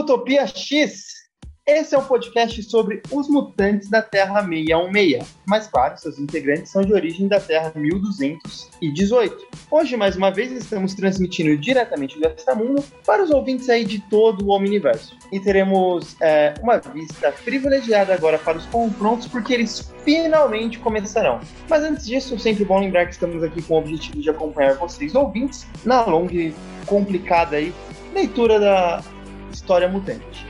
Utopia X. Esse é o podcast sobre os mutantes da Terra 616. Mas claro, seus integrantes são de origem da Terra 1218. Hoje, mais uma vez, estamos transmitindo diretamente do Extramundo para os ouvintes aí de todo o universo. E teremos é, uma vista privilegiada agora para os confrontos, porque eles finalmente começarão. Mas antes disso, sempre bom lembrar que estamos aqui com o objetivo de acompanhar vocês, ouvintes, na longa e complicada aí, leitura da história mutante.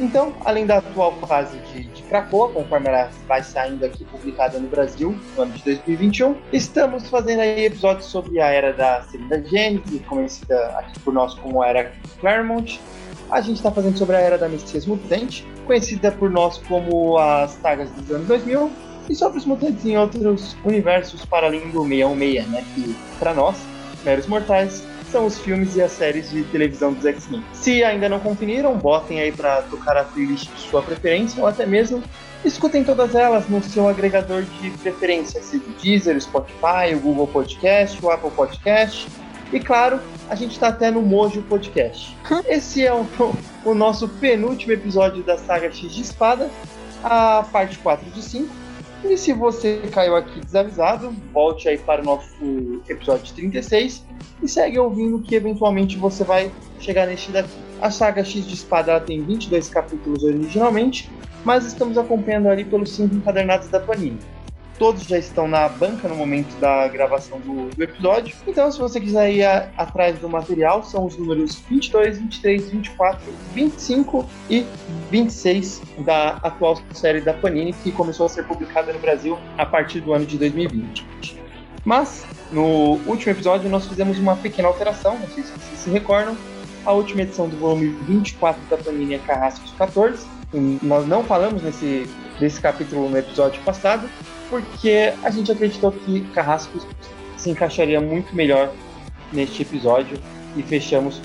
Então, além da atual fase de, de Krakoa, conforme ela vai saindo aqui publicada no Brasil no ano de 2021, estamos fazendo aí episódios sobre a era da segunda Gênesis, conhecida aqui por nós como era Claremont. A gente está fazendo sobre a era da Messias Mutante, conhecida por nós como as sagas dos anos 2000, e sobre os mutantes em outros universos para além do 616, né? Que, para nós, meros mortais, são os filmes e as séries de televisão dos X-Men. Se ainda não conferiram, botem aí para tocar a playlist de sua preferência ou até mesmo escutem todas elas no seu agregador de preferência, seja o Deezer, o Spotify, o Google Podcast, o Apple Podcast. E claro, a gente está até no Mojo Podcast. Esse é o, o nosso penúltimo episódio da saga X de Espada, a parte 4 de 5. E se você caiu aqui desavisado, volte aí para o nosso episódio 36 e segue ouvindo que eventualmente você vai chegar neste daqui. A saga X de Espada tem 22 capítulos originalmente, mas estamos acompanhando ali pelos 5 encadernados da Panini todos já estão na banca no momento da gravação do, do episódio. Então, se você quiser ir a, atrás do material, são os números 22, 23, 24, 25 e 26 da atual série da Panini, que começou a ser publicada no Brasil a partir do ano de 2020. Mas, no último episódio, nós fizemos uma pequena alteração, não sei se vocês se recordam. A última edição do volume 24 da Panini é Carrascos 14. Nós não falamos nesse, desse capítulo no episódio passado, porque a gente acreditou que Carrasco se encaixaria muito melhor neste episódio e fechamos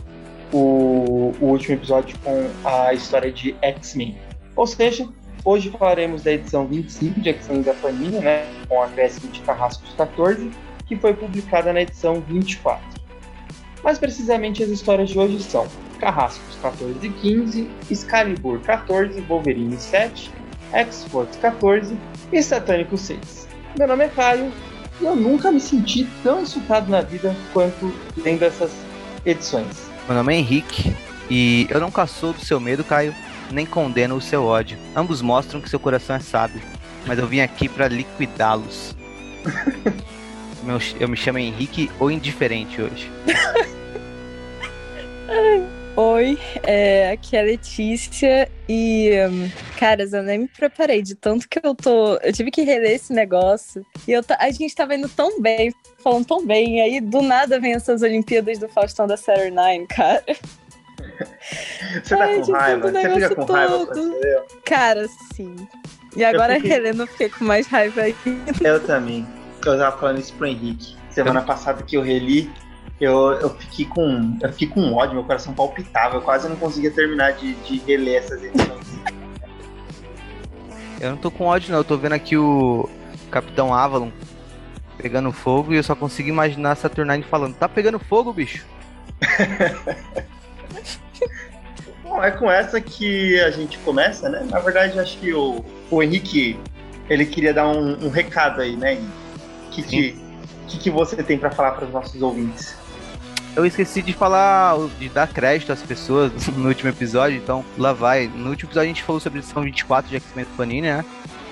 o, o último episódio com a história de X-Men. Ou seja, hoje falaremos da edição 25 de X-Men da Panini, né, com a acréscimo de Carrascos 14, que foi publicada na edição 24. Mais precisamente, as histórias de hoje são Carrascos 14 e 15, Excalibur 14, Wolverine 7, X-Force 14 e Satânico 6. Meu nome é Caio e eu nunca me senti tão insultado na vida quanto lendo essas edições. Meu nome é Henrique e eu nunca sou do seu medo, Caio, nem condeno o seu ódio. Ambos mostram que seu coração é sábio, mas eu vim aqui para liquidá-los. eu me chamo Henrique ou indiferente hoje. Oi, é, aqui é a Letícia e, um, caras, eu nem me preparei de tanto que eu tô. Eu tive que reler esse negócio e eu a gente tava indo tão bem, falando tão bem, e aí do nada vem essas Olimpíadas do Faustão da Saturday Nine, cara. Você tá Ai, com raiva? Você fica com todo. raiva, Cara, sim. E agora fiquei... relendo eu fiquei com mais raiva ainda. Eu também. Eu tava falando isso pro Henrique. Semana passada que eu reli, eu, eu fiquei com. Eu fiquei com ódio, meu coração palpitava, eu quase não conseguia terminar de, de reler essas edições. Eu não tô com ódio não, eu tô vendo aqui o Capitão Avalon pegando fogo e eu só consigo imaginar a Saturnine falando, tá pegando fogo, bicho? Bom, é com essa que a gente começa, né? Na verdade, acho que o, o Henrique ele queria dar um, um recado aí, né? O que, que, que, que você tem para falar para os nossos ouvintes? Eu esqueci de falar, de dar crédito às pessoas no último episódio, então lá vai. No último episódio a gente falou sobre a edição 24 de X-Men Panini, né?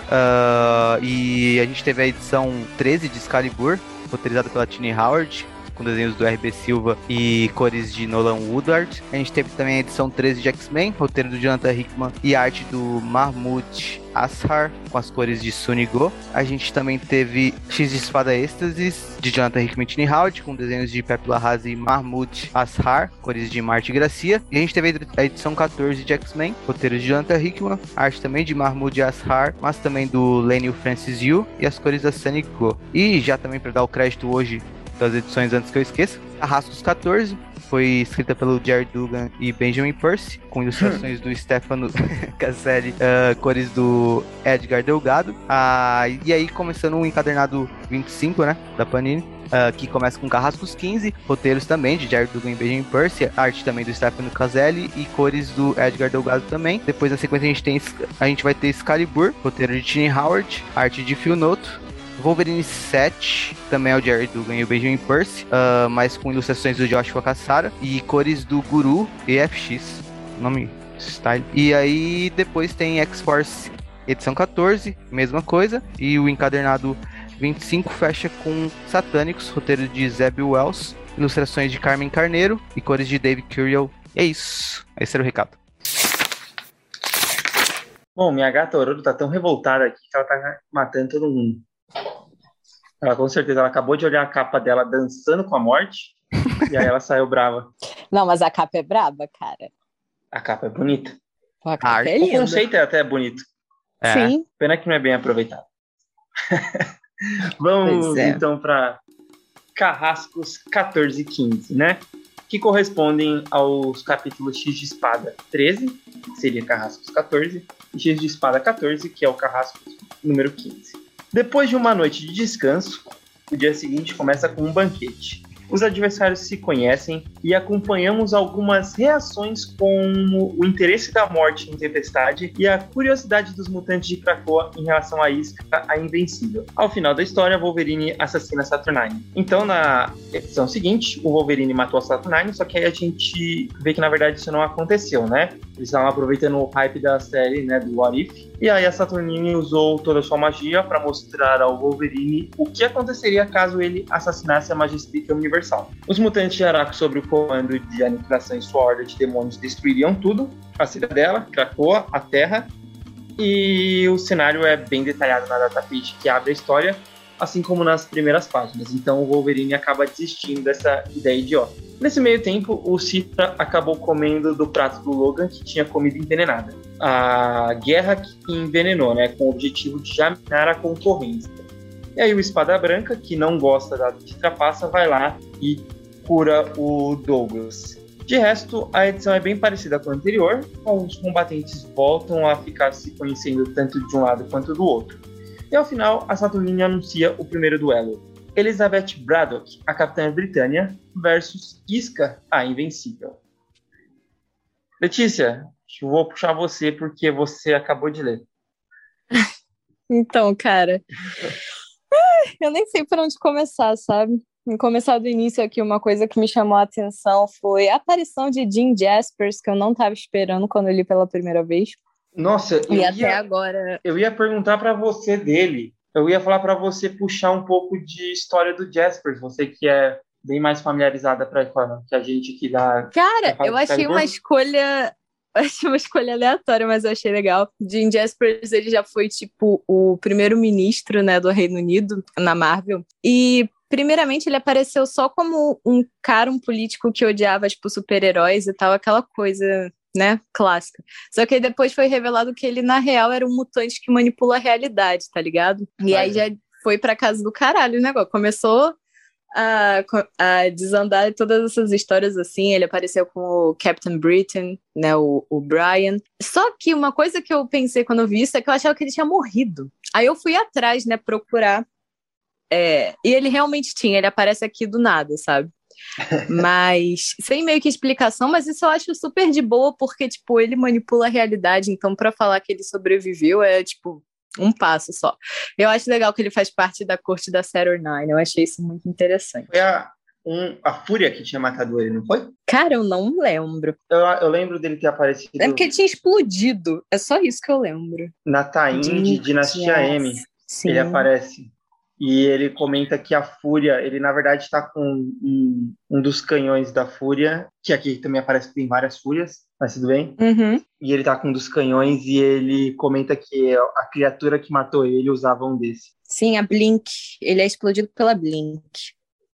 Uh, e a gente teve a edição 13 de Excalibur, roteirizada pela Tini Howard, com desenhos do RB Silva e cores de Nolan Woodard. A gente teve também a edição 13 de X-Men, roteiro do Jonathan Hickman e arte do Mahmoud Ashar, com as cores de Sunigo. A gente também teve X de Espada Êxtasis, de Jonathan Hickman e Tini Howard, com desenhos de Pepe Larraz e Mahmoud Ashar, cores de Marte Gracia. E a gente teve a edição 14 de X-Men, roteiro de Jonathan Hickman, arte também de Mahmoud Ashar, mas também do Lenny Francis Yu e as cores da Sunny Go. E já também para dar o crédito hoje das edições antes que eu esqueça. Arrascos 14, foi escrita pelo Jared Dugan e Benjamin Percy, com ilustrações do Stefano Caselli, uh, cores do Edgar Delgado. Ah, e aí, começando o encadernado 25, né, da Panini. Uh, que começa com Carrascos 15, roteiros também de Jared Dugan e Benjamin Percy, arte também do Stefano Caselli e cores do Edgar Delgado também. Depois na sequência a gente tem a gente vai ter Excalibur, roteiro de Tiny Howard, arte de Phil Noto, Wolverine 7, também é o Jared Dugan e o Benjamin Percy, uh, mas com ilustrações do Joshua Cassara e cores do Guru EFX, nome style. E aí depois tem X-Force edição 14, mesma coisa, e o encadernado 25 fecha com Satânicos, roteiro de Zeb Wells, ilustrações de Carmen Carneiro e cores de Dave Curiel. é isso. Esse era o recado. Bom, minha gata Ororo tá tão revoltada aqui que ela tá matando todo mundo. Ela com certeza ela acabou de olhar a capa dela dançando com a morte e aí ela saiu brava. Não, mas a capa é braba, cara. A capa é bonita. A capa ah, é linda. O conceito é até bonito. É. Sim. Pena que não é bem aproveitado. Vamos é. então para Carrascos 14 e 15, né? Que correspondem aos capítulos X de Espada 13, que seria Carrascos 14, e X de Espada 14, que é o Carrascos número 15. Depois de uma noite de descanso, o dia seguinte começa com um banquete. Os adversários se conhecem e acompanhamos algumas reações como o interesse da morte em Tempestade e a curiosidade dos mutantes de Krakoa em relação à isca a Invencível. Ao final da história, Wolverine assassina Saturnine. Então, na edição seguinte, o Wolverine matou a Saturnine, só que aí a gente vê que na verdade isso não aconteceu, né? Eles estavam aproveitando o hype da série, né, do What If, e aí a Saturnine usou toda a sua magia para mostrar ao Wolverine o que aconteceria caso ele assassinasse a Majestica Universal. Os mutantes de Araco, sob o comando de aniquilação e sua horda de demônios, destruiriam tudo: a cidadela, Krakoa, a Terra. E o cenário é bem detalhado na database que abre a história, assim como nas primeiras páginas. Então o Wolverine acaba desistindo dessa ideia idiota. Nesse meio tempo, o Citra acabou comendo do prato do Logan que tinha comida envenenada. A guerra que envenenou, né, com o objetivo de jaminar a concorrência. E aí o Espada Branca, que não gosta da trapaça, vai lá e cura o Douglas. De resto, a edição é bem parecida com a anterior, os combatentes voltam a ficar se conhecendo tanto de um lado quanto do outro. E ao final, a Saturnine anuncia o primeiro duelo. Elizabeth Braddock, a Capitã Britânia, versus Isca, a Invencível. Letícia, vou puxar você porque você acabou de ler. Então, cara, eu nem sei por onde começar, sabe? Em começar do início aqui, uma coisa que me chamou a atenção foi a aparição de Jim Jaspers, que eu não estava esperando quando eu li pela primeira vez. Nossa, e até ia, agora. Eu ia perguntar para você dele. Eu ia falar para você puxar um pouco de história do Jaspers, você que é bem mais familiarizada para que a gente que dá. Cara, eu achei uma escolha achei uma escolha aleatória, mas eu achei legal. Jim Jaspers, ele já foi, tipo, o primeiro-ministro, né, do Reino Unido, na Marvel. E, primeiramente, ele apareceu só como um cara, um político que odiava, tipo, super-heróis e tal, aquela coisa né? Clássica. Só que aí depois foi revelado que ele, na real, era um mutante que manipula a realidade, tá ligado? E aí já foi pra casa do caralho o negócio. Começou a, a desandar todas essas histórias assim. Ele apareceu com o Captain Britain, né? O, o Brian. Só que uma coisa que eu pensei quando eu vi isso é que eu achava que ele tinha morrido. Aí eu fui atrás, né, procurar. É, e ele realmente tinha, ele aparece aqui do nada, sabe? mas sem meio que explicação, mas isso eu acho super de boa, porque, tipo, ele manipula a realidade, então para falar que ele sobreviveu é, tipo, um passo só. Eu acho legal que ele faz parte da corte da Nine eu achei isso muito interessante. Foi a, um, a Fúria que tinha matado ele, não foi? Cara, eu não lembro. Eu, eu lembro dele ter aparecido... É porque ele tinha explodido, é só isso que eu lembro. Na Taim de Dinastia M, Sim. ele aparece. E ele comenta que a Fúria, ele na verdade está com um, um, dos canhões da Fúria, que aqui também aparece que tem várias Fúrias, mas tudo bem. Uhum. E ele está com um dos canhões e ele comenta que a criatura que matou ele usava um desse. Sim, a Blink. Ele é explodido pela Blink.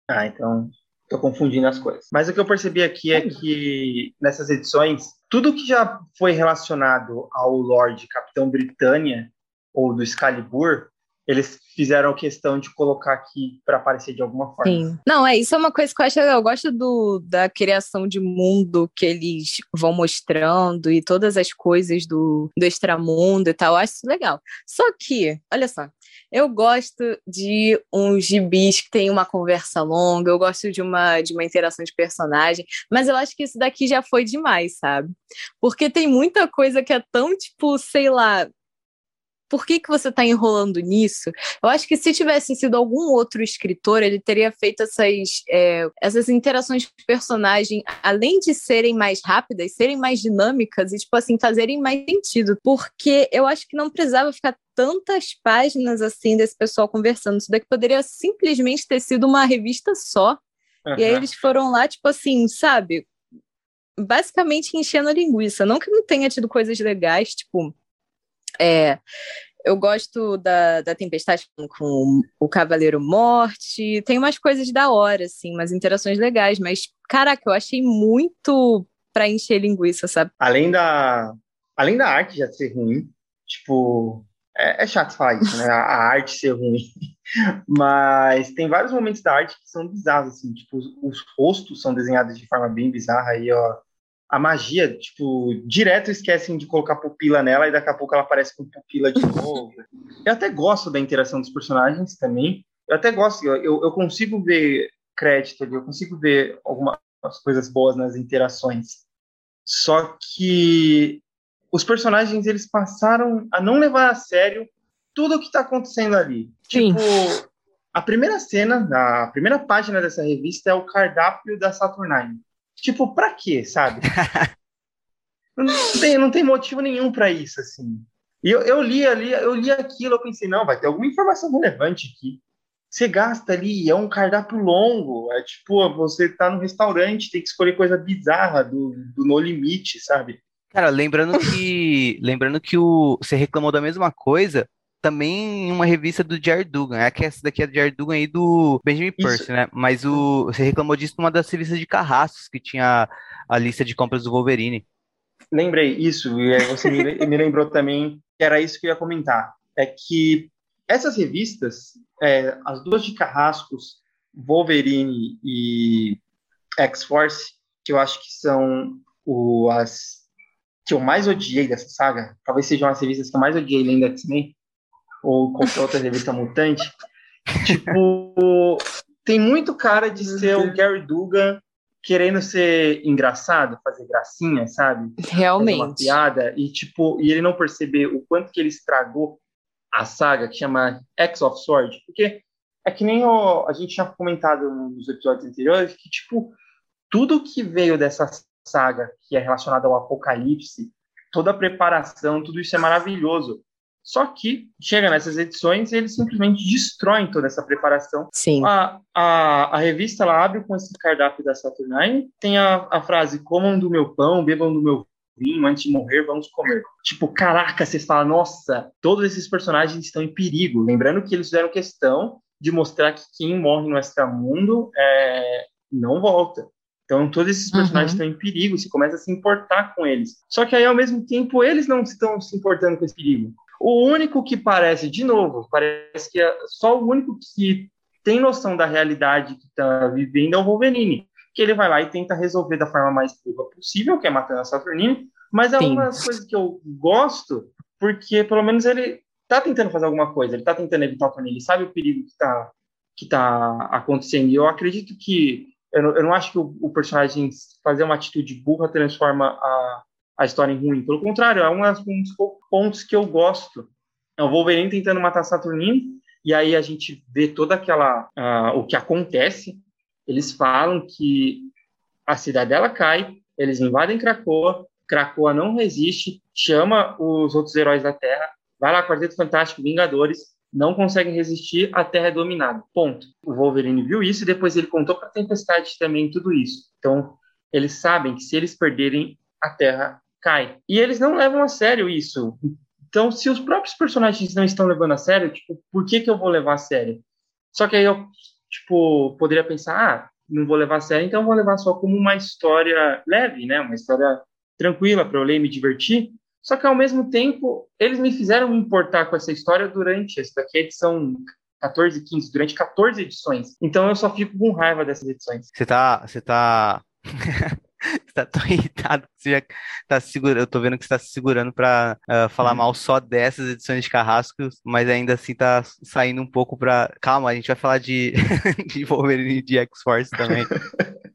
Ah, então tô confundindo as coisas. Mas o que eu percebi aqui é que nessas edições, tudo que já foi relacionado ao Lorde Capitão Britânia ou do Excalibur eles fizeram questão de colocar aqui para aparecer de alguma forma. Sim. Não, é isso é uma coisa que eu acho legal. Eu gosto do, da criação de mundo que eles vão mostrando e todas as coisas do, do extramundo e tal. Eu acho isso legal. Só que, olha só, eu gosto de uns gibis que tem uma conversa longa, eu gosto de uma, de uma interação de personagem, mas eu acho que isso daqui já foi demais, sabe? Porque tem muita coisa que é tão, tipo, sei lá, por que, que você está enrolando nisso? Eu acho que se tivesse sido algum outro escritor, ele teria feito essas, é, essas interações de personagem, além de serem mais rápidas, serem mais dinâmicas e, tipo assim, fazerem mais sentido. Porque eu acho que não precisava ficar tantas páginas assim desse pessoal conversando. Isso daqui poderia simplesmente ter sido uma revista só. Uhum. E aí eles foram lá, tipo assim, sabe? Basicamente enchendo a linguiça. Não que não tenha tido coisas legais, tipo é, eu gosto da, da Tempestade com o Cavaleiro Morte. Tem umas coisas da hora, assim, umas interações legais, mas, caraca, eu achei muito pra encher linguiça, sabe? Além da, além da arte já ser ruim, tipo, é, é chato falar isso, né? A, a, arte ser ruim. Mas tem vários momentos da arte que são bizarros, assim, tipo, os, os rostos são desenhados de forma bem bizarra aí, ó a magia, tipo, direto esquecem de colocar pupila nela e daqui a pouco ela aparece com pupila de novo. eu até gosto da interação dos personagens também. Eu até gosto, eu, eu consigo ver crédito ali, eu consigo ver algumas coisas boas nas interações. Só que os personagens eles passaram a não levar a sério tudo o que está acontecendo ali. Sim. Tipo, a primeira cena, a primeira página dessa revista é o cardápio da Saturnine. Tipo, pra quê, sabe? não, tem, não tem motivo nenhum para isso, assim. E eu, eu li ali, eu li aquilo, eu pensei, não, vai ter alguma informação relevante aqui. Você gasta ali, é um cardápio longo, é tipo, você tá no restaurante, tem que escolher coisa bizarra do, do No Limite, sabe? Cara, lembrando que lembrando que o, você reclamou da mesma coisa também em uma revista do Jared Dugan. É que essa daqui é do Jared Dugan e do Benjamin Percy, né? Mas o, você reclamou disso numa das revistas de carrascos que tinha a lista de compras do Wolverine. Lembrei, isso. E você me, me lembrou também que era isso que eu ia comentar. É que essas revistas, é, as duas de carrascos, Wolverine e X-Force, que eu acho que são o, as que eu mais odiei dessa saga, talvez sejam as revistas que eu mais odiei além da X-Men, ou qualquer outra revista mutante, tipo, tem muito cara de ser o Gary Dugan querendo ser engraçado, fazer gracinha, sabe? Realmente. Fazer uma piada e tipo, e ele não perceber o quanto que ele estragou a saga que chama X of Sword, porque é que nem o, a gente tinha comentado nos episódios anteriores que tipo tudo que veio dessa saga que é relacionado ao apocalipse, toda a preparação, tudo isso é maravilhoso. Só que chega nessas edições e eles simplesmente destroem toda essa preparação. Sim. A, a, a revista ela abre com esse cardápio da Saturnine, tem a, a frase: comam do meu pão, bebam do meu vinho, antes de morrer, vamos comer. Tipo, caraca, vocês falam, nossa, todos esses personagens estão em perigo. Lembrando que eles fizeram questão de mostrar que quem morre no extramundo é, não volta. Então, todos esses personagens uhum. estão em perigo, você começa a se importar com eles. Só que aí, ao mesmo tempo, eles não estão se importando com esse perigo. O único que parece, de novo, parece que é só o único que tem noção da realidade que está vivendo é o Wolverine, que ele vai lá e tenta resolver da forma mais pura possível, que é matando a Saturnine, mas é Sim. uma das coisas que eu gosto, porque pelo menos ele está tentando fazer alguma coisa, ele está tentando evitar o Saturnine, ele sabe o perigo que está que tá acontecendo, e eu acredito que, eu não, eu não acho que o, o personagem fazer uma atitude burra transforma a, a história em ruim. Pelo contrário, é um dos pontos que eu gosto. É o Wolverine tentando matar Saturnine, e aí a gente vê toda aquela. Uh, o que acontece. Eles falam que a cidadela cai, eles invadem Krakoa, Krakoa não resiste, chama os outros heróis da Terra, vai lá, Quarteto Fantástico, Vingadores, não conseguem resistir, a Terra é dominada. Ponto. O Wolverine viu isso e depois ele contou para a Tempestade também tudo isso. Então, eles sabem que se eles perderem, a Terra cai. E eles não levam a sério isso. Então, se os próprios personagens não estão levando a sério, tipo, por que, que eu vou levar a sério? Só que aí eu, tipo, poderia pensar, ah, não vou levar a sério, então vou levar só como uma história leve, né? Uma história tranquila para eu ler e me divertir. Só que ao mesmo tempo, eles me fizeram me importar com essa história durante essa daqui, edição 14 e 15, durante 14 edições. Então eu só fico com raiva dessas edições. Você tá. Você tá. você tá tão irritado que você já tá segurando. Eu tô vendo que você tá se segurando pra uh, falar mal só dessas edições de Carrascos, mas ainda assim tá saindo um pouco pra. Calma, a gente vai falar de, de Wolverine e de X-Force também.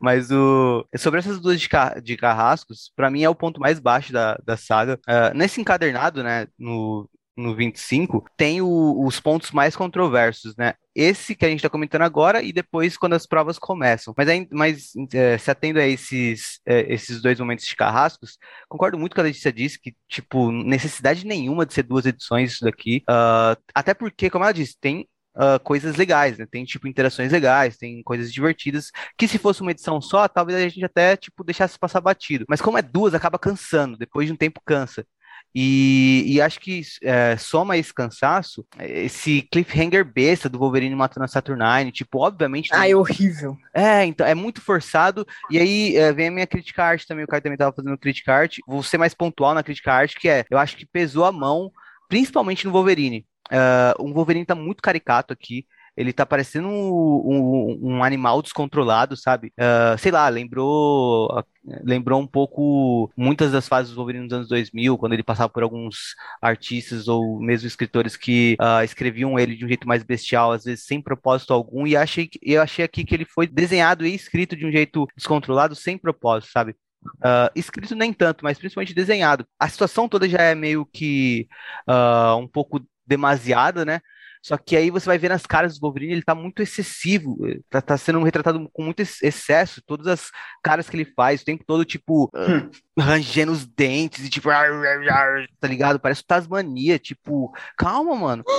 Mas o sobre essas duas de, car... de carrascos, para mim é o ponto mais baixo da, da saga. Uh, nesse encadernado, né, no, no 25, tem o, os pontos mais controversos, né? Esse que a gente está comentando agora e depois quando as provas começam. Mas, mas é, se atendo a esses, é, esses dois momentos de carrascos, concordo muito com a Letícia disse que, tipo, necessidade nenhuma de ser duas edições isso daqui. Uh, até porque, como ela disse, tem Uh, coisas legais, né? Tem, tipo, interações legais, tem coisas divertidas, que se fosse uma edição só, talvez a gente até, tipo, deixasse passar batido. Mas como é duas, acaba cansando, depois de um tempo cansa. E, e acho que é, soma esse cansaço, esse cliffhanger besta do Wolverine matando a Saturnine, tipo, obviamente. Ah, é horrível. É, então, é muito forçado. E aí é, vem a minha crítica arte também, o cara também tava fazendo crítica arte. Vou ser mais pontual na crítica arte, que é, eu acho que pesou a mão, principalmente no Wolverine. Uh, o Wolverine tá muito caricato aqui ele tá parecendo um, um, um animal descontrolado, sabe? Uh, sei lá, lembrou lembrou um pouco muitas das fases do Wolverine nos anos 2000, quando ele passava por alguns artistas ou mesmo escritores que uh, escreviam ele de um jeito mais bestial, às vezes sem propósito algum, e achei, eu achei aqui que ele foi desenhado e escrito de um jeito descontrolado, sem propósito, sabe? Uh, escrito nem tanto, mas principalmente desenhado. A situação toda já é meio que uh, um pouco demasiada, né? Só que aí você vai ver nas caras do Wolverine, ele tá muito excessivo, tá, tá sendo retratado com muito excesso, todas as caras que ele faz, o tempo todo, tipo, hum. rangendo os dentes e tipo, tá ligado? Parece Tasmania, tipo, calma, mano.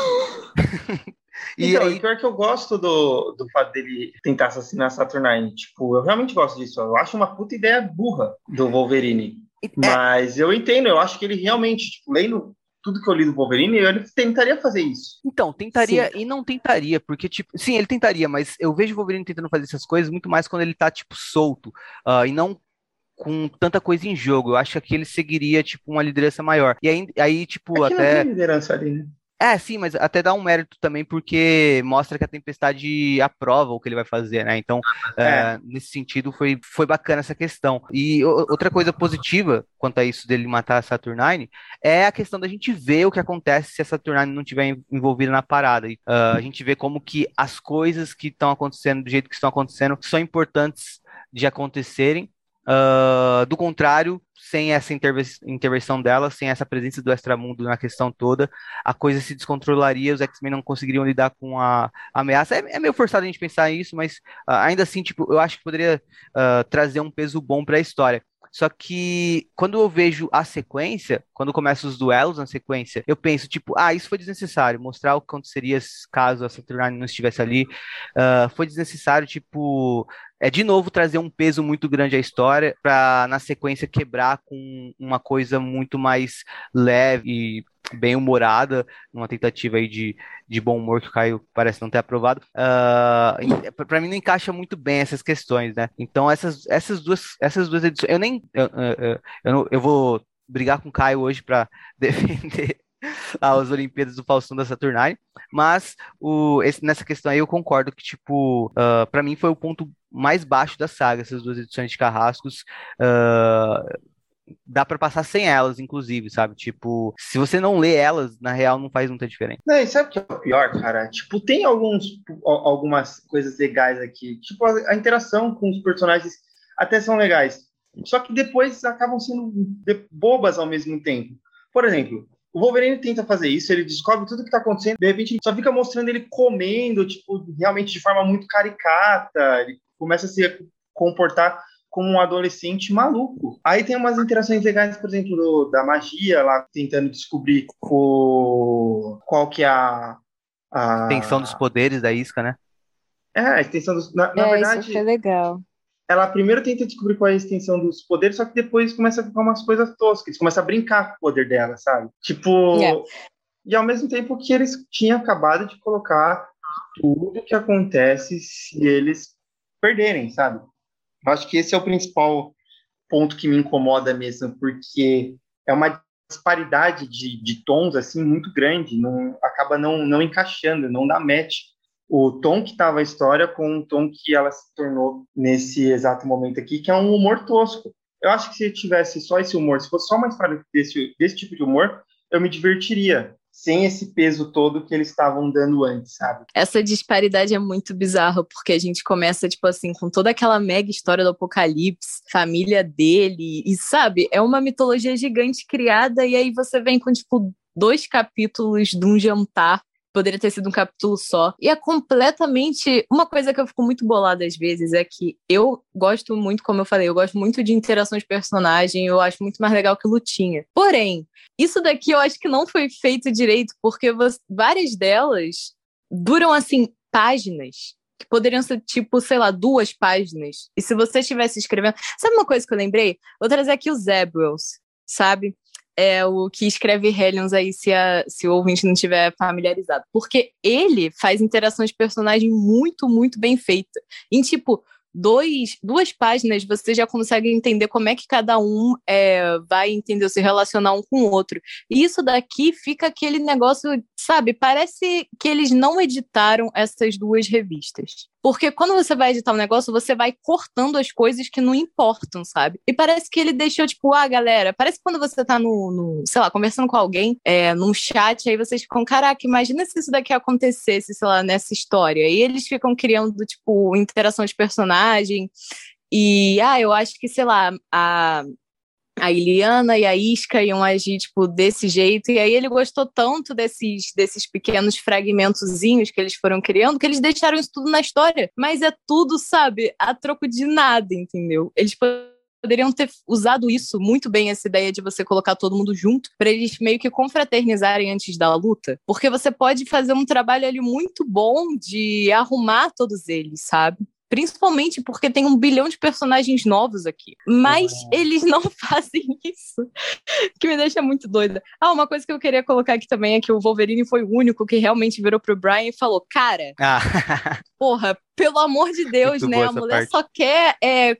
E então, aí... pior que eu gosto do, do fato dele tentar assassinar Saturnine. Tipo, eu realmente gosto disso. Eu acho uma puta ideia burra do Wolverine. É. Mas eu entendo, eu acho que ele realmente, tipo, lendo tudo que eu li do Wolverine, ele tentaria fazer isso. Então, tentaria sim. e não tentaria, porque, tipo, sim, ele tentaria, mas eu vejo o Wolverine tentando fazer essas coisas muito mais quando ele tá, tipo, solto, uh, e não com tanta coisa em jogo. Eu acho que aqui ele seguiria, tipo, uma liderança maior. E aí, aí tipo, é até. Não liderança ali, né? É, sim, mas até dá um mérito também, porque mostra que a Tempestade aprova o que ele vai fazer, né? Então, é. É, nesse sentido, foi, foi bacana essa questão. E outra coisa positiva quanto a isso dele matar a Saturnine é a questão da gente ver o que acontece se a Saturnine não tiver envolvida na parada. Uh, a gente vê como que as coisas que estão acontecendo do jeito que estão acontecendo são importantes de acontecerem. Uh, do contrário, sem essa intervenção dela, sem essa presença do extramundo na questão toda, a coisa se descontrolaria, os X-Men não conseguiriam lidar com a ameaça. É, é meio forçado a gente pensar nisso, mas uh, ainda assim, tipo, eu acho que poderia uh, trazer um peso bom para a história. Só que quando eu vejo a sequência, quando começam os duelos na sequência, eu penso, tipo, ah, isso foi desnecessário. Mostrar o que aconteceria caso a Saturnine não estivesse ali. Uh, foi desnecessário, tipo, é de novo trazer um peso muito grande à história para na sequência quebrar com uma coisa muito mais leve e bem humorada, numa tentativa aí de, de bom humor que o Caio parece não ter aprovado. Uh, para mim não encaixa muito bem essas questões, né? Então essas, essas duas essas duas edições, eu nem eu, eu, eu, eu vou brigar com o Caio hoje para defender as Olimpíadas do Faustão da Saturnine, mas o, esse, nessa questão aí eu concordo que, tipo, uh, ah, para mim foi o ponto mais baixo da saga, essas duas edições de Carrascos. Uh, dá para passar sem elas, inclusive, sabe? Tipo, se você não lê elas, na real não faz muita diferença. Não, e sabe o que é o pior, cara? Tipo, tem alguns, algumas coisas legais aqui. Tipo, a, a interação com os personagens até são legais. Só que depois acabam sendo bobas ao mesmo tempo. Por exemplo, o Wolverine tenta fazer isso, ele descobre tudo que tá acontecendo, de repente só fica mostrando ele comendo, tipo, realmente de forma muito caricata, ele começa a se comportar como um adolescente maluco. Aí tem umas interações legais, por exemplo, do, da magia, lá tentando descobrir o, qual que é a... a... Extensão dos poderes da isca, né? É, a extensão dos... Na, na é, verdade... Isso foi legal ela primeiro tenta descobrir qual é a extensão dos poderes, só que depois começa a ficar umas coisas toscas, eles começam a brincar com o poder dela, sabe? Tipo. Yeah. E ao mesmo tempo que eles tinham acabado de colocar tudo que acontece se eles perderem, sabe? Eu acho que esse é o principal ponto que me incomoda mesmo, porque é uma disparidade de, de tons assim muito grande, não acaba não, não encaixando, não dá match o tom que estava a história com o tom que ela se tornou nesse exato momento aqui, que é um humor tosco. Eu acho que se tivesse só esse humor, se fosse só uma história desse, desse tipo de humor, eu me divertiria sem esse peso todo que eles estavam dando antes, sabe? Essa disparidade é muito bizarra, porque a gente começa, tipo assim, com toda aquela mega história do apocalipse, família dele, e sabe, é uma mitologia gigante criada, e aí você vem com, tipo, dois capítulos de um jantar poderia ter sido um capítulo só. E é completamente. Uma coisa que eu fico muito bolada às vezes é que eu gosto muito, como eu falei, eu gosto muito de interações de personagem, eu acho muito mais legal que lutinha. Porém, isso daqui eu acho que não foi feito direito, porque várias delas duram assim páginas que poderiam ser tipo, sei lá, duas páginas. E se você estivesse escrevendo. Sabe uma coisa que eu lembrei? Vou trazer aqui os Zebrels, sabe? É o que escreve Hellions aí, se, a, se o ouvinte não tiver familiarizado. Porque ele faz interações de personagem muito, muito bem feita. Em tipo, dois, duas páginas você já consegue entender como é que cada um é, vai entender se relacionar um com o outro. E isso daqui fica aquele negócio, sabe? Parece que eles não editaram essas duas revistas. Porque quando você vai editar um negócio, você vai cortando as coisas que não importam, sabe? E parece que ele deixou, tipo, ah, galera, parece que quando você tá no, no sei lá, conversando com alguém, é, num chat, aí vocês ficam, caraca, imagina se isso daqui acontecesse, sei lá, nessa história. E eles ficam criando, tipo, interação de personagem. E, ah, eu acho que, sei lá, a, a Iliana e a Isca iam agir, tipo, desse jeito. E aí ele gostou tanto desses, desses pequenos fragmentozinhos que eles foram criando, que eles deixaram isso tudo na história. Mas é tudo, sabe, a troco de nada, entendeu? Eles poderiam ter usado isso muito bem, essa ideia de você colocar todo mundo junto, para eles meio que confraternizarem antes da luta. Porque você pode fazer um trabalho ali muito bom de arrumar todos eles, sabe? Principalmente porque tem um bilhão de personagens novos aqui. Mas eles não fazem isso. Que me deixa muito doida. Ah, uma coisa que eu queria colocar aqui também é que o Wolverine foi o único que realmente virou pro Brian e falou: Cara, ah. porra, pelo amor de Deus, né? A mulher parte. só quer é,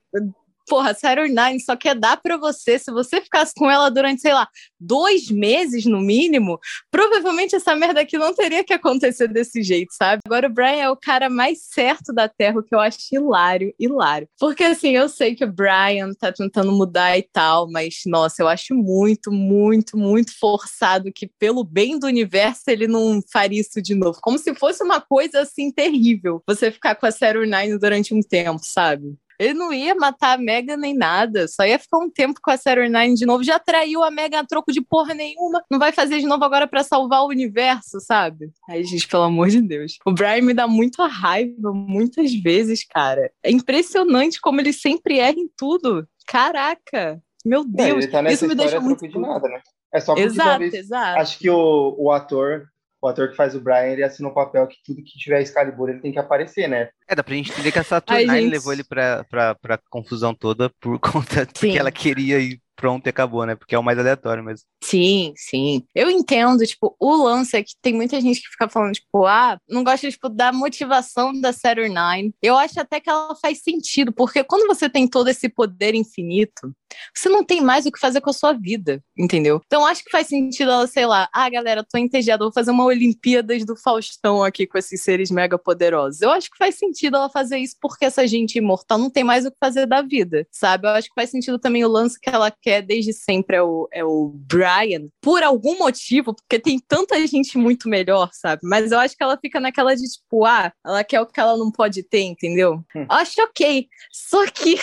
porra, Saturday Nine só quer dar para você. Se você ficasse com ela durante, sei lá, dois meses no mínimo, provavelmente essa merda aqui não teria que acontecer desse jeito, sabe? Agora o Brian é o cara mais certo da Terra, o que eu acho hilário, hilário. Porque assim, eu sei que o Brian tá tentando mudar e tal, mas nossa, eu acho muito, muito, muito forçado que pelo bem do universo ele não faria isso de novo. Como se fosse uma coisa assim terrível você ficar com a Saturday Nine durante um tempo, sabe? Ele não ia matar a Mega nem nada, só ia ficar um tempo com a Saturn Nine de novo. Já traiu a Mega a troco de porra nenhuma. Não vai fazer de novo agora para salvar o universo, sabe? Ai, gente, pelo amor de Deus. O Brian me dá muita raiva muitas vezes, cara. É impressionante como ele sempre erra em tudo. Caraca! Meu Deus, é, tá isso me deixa muito. De nada, né? É só porque exato, talvez, exato. acho que o, o ator o ator que faz o Brian, ele assina um papel que tudo que tiver Excalibur, ele tem que aparecer, né? É, dá pra gente entender que a Saturnine gente... levou ele pra, pra, pra confusão toda por conta do que ela queria e pronto e acabou, né? Porque é o mais aleatório mesmo. Sim, sim. Eu entendo, tipo, o lance é que tem muita gente que fica falando, tipo, ah, não gosta, tipo, da motivação da Saturn Nine. Eu acho até que ela faz sentido, porque quando você tem todo esse poder infinito, você não tem mais o que fazer com a sua vida, entendeu? Então acho que faz sentido ela, sei lá, ah, galera, tô entediada, vou fazer uma Olimpíadas do Faustão aqui com esses seres mega poderosos. Eu acho que faz sentido ela fazer isso porque essa gente imortal não tem mais o que fazer da vida, sabe? Eu acho que faz sentido também o lance que ela quer desde sempre é o, é o Brian, por algum motivo, porque tem tanta gente muito melhor, sabe? Mas eu acho que ela fica naquela de tipo, ah, ela quer o que ela não pode ter, entendeu? Hum. Acho ok. Só que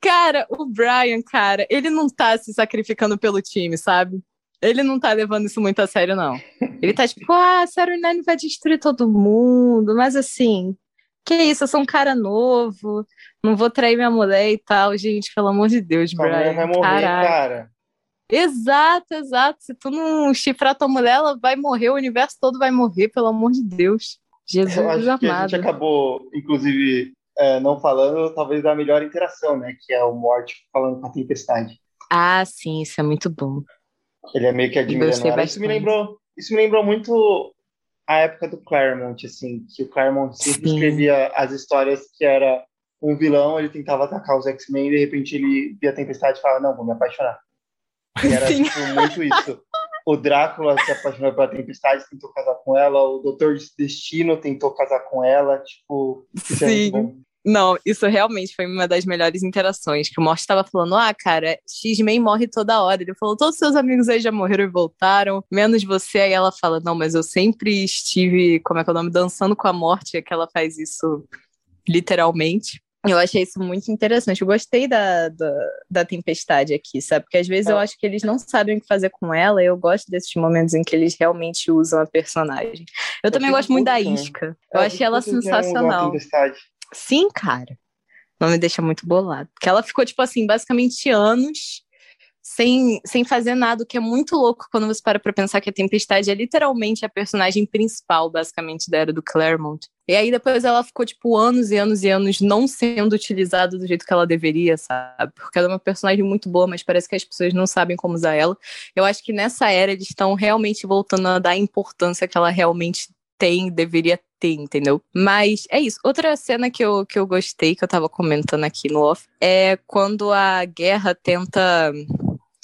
Cara, o Brian, cara, ele não tá se sacrificando pelo time, sabe? Ele não tá levando isso muito a sério, não. Ele tá tipo, ah, Sarah Nine vai destruir todo mundo, mas assim, que isso, eu sou um cara novo, não vou trair minha mulher e tal. Gente, pelo amor de Deus, Sua Brian. vai morrer, Caraca. cara. Exato, exato. Se tu não chifrar tua mulher, ela vai morrer, o universo todo vai morrer, pelo amor de Deus. Jesus eu acho amado. Que a gente acabou, inclusive, é, não falando talvez da melhor interação, né? Que é o Morte falando com a Tempestade. Ah, sim, isso é muito bom. Ele é meio que admirando ela. Isso me lembrou, isso me lembrou muito a época do Claremont, assim, que o Claremont sempre sim. escrevia as histórias que era um vilão, ele tentava atacar os X-Men e de repente ele via a Tempestade e fala, não, vou me apaixonar. E era tipo, muito isso. O Drácula se apaixonou pela Tempestade, tentou casar com ela. O Doutor Destino tentou casar com ela. Tipo, isso é Sim. Não, isso realmente foi uma das melhores interações. Que o Morte estava falando: ah, cara, X-Men morre toda hora. Ele falou: todos seus amigos aí já morreram e voltaram, menos você. Aí ela fala: não, mas eu sempre estive, como é que é o nome? Dançando com a morte. É que ela faz isso literalmente. Eu achei isso muito interessante. Eu gostei da, da, da tempestade aqui, sabe? Porque às vezes eu É. acho que eles não sabem o que fazer com ela. E eu gosto desses momentos em que eles realmente usam a personagem. Eu, também fico gosto muito da também. Isca. Eu É, achei ela sensacional. Tempestade? Sim, cara. Não me deixa muito bolado. Porque ela ficou, tipo assim, basicamente anos sem, sem fazer nada, o que é muito louco quando você para pra pensar que a Tempestade é literalmente a personagem principal, basicamente, da era do Claremont. E aí depois ela ficou, tipo, anos e anos e anos não sendo utilizada do jeito que ela deveria, sabe? Porque ela é uma personagem muito boa, mas parece que as pessoas não sabem como usar ela. Eu acho que nessa era eles estão realmente voltando a dar a importância que ela realmente tem, deveria ter, entendeu? Mas é isso. Outra cena que eu, que eu gostei, que eu tava comentando aqui no off, é quando a guerra tenta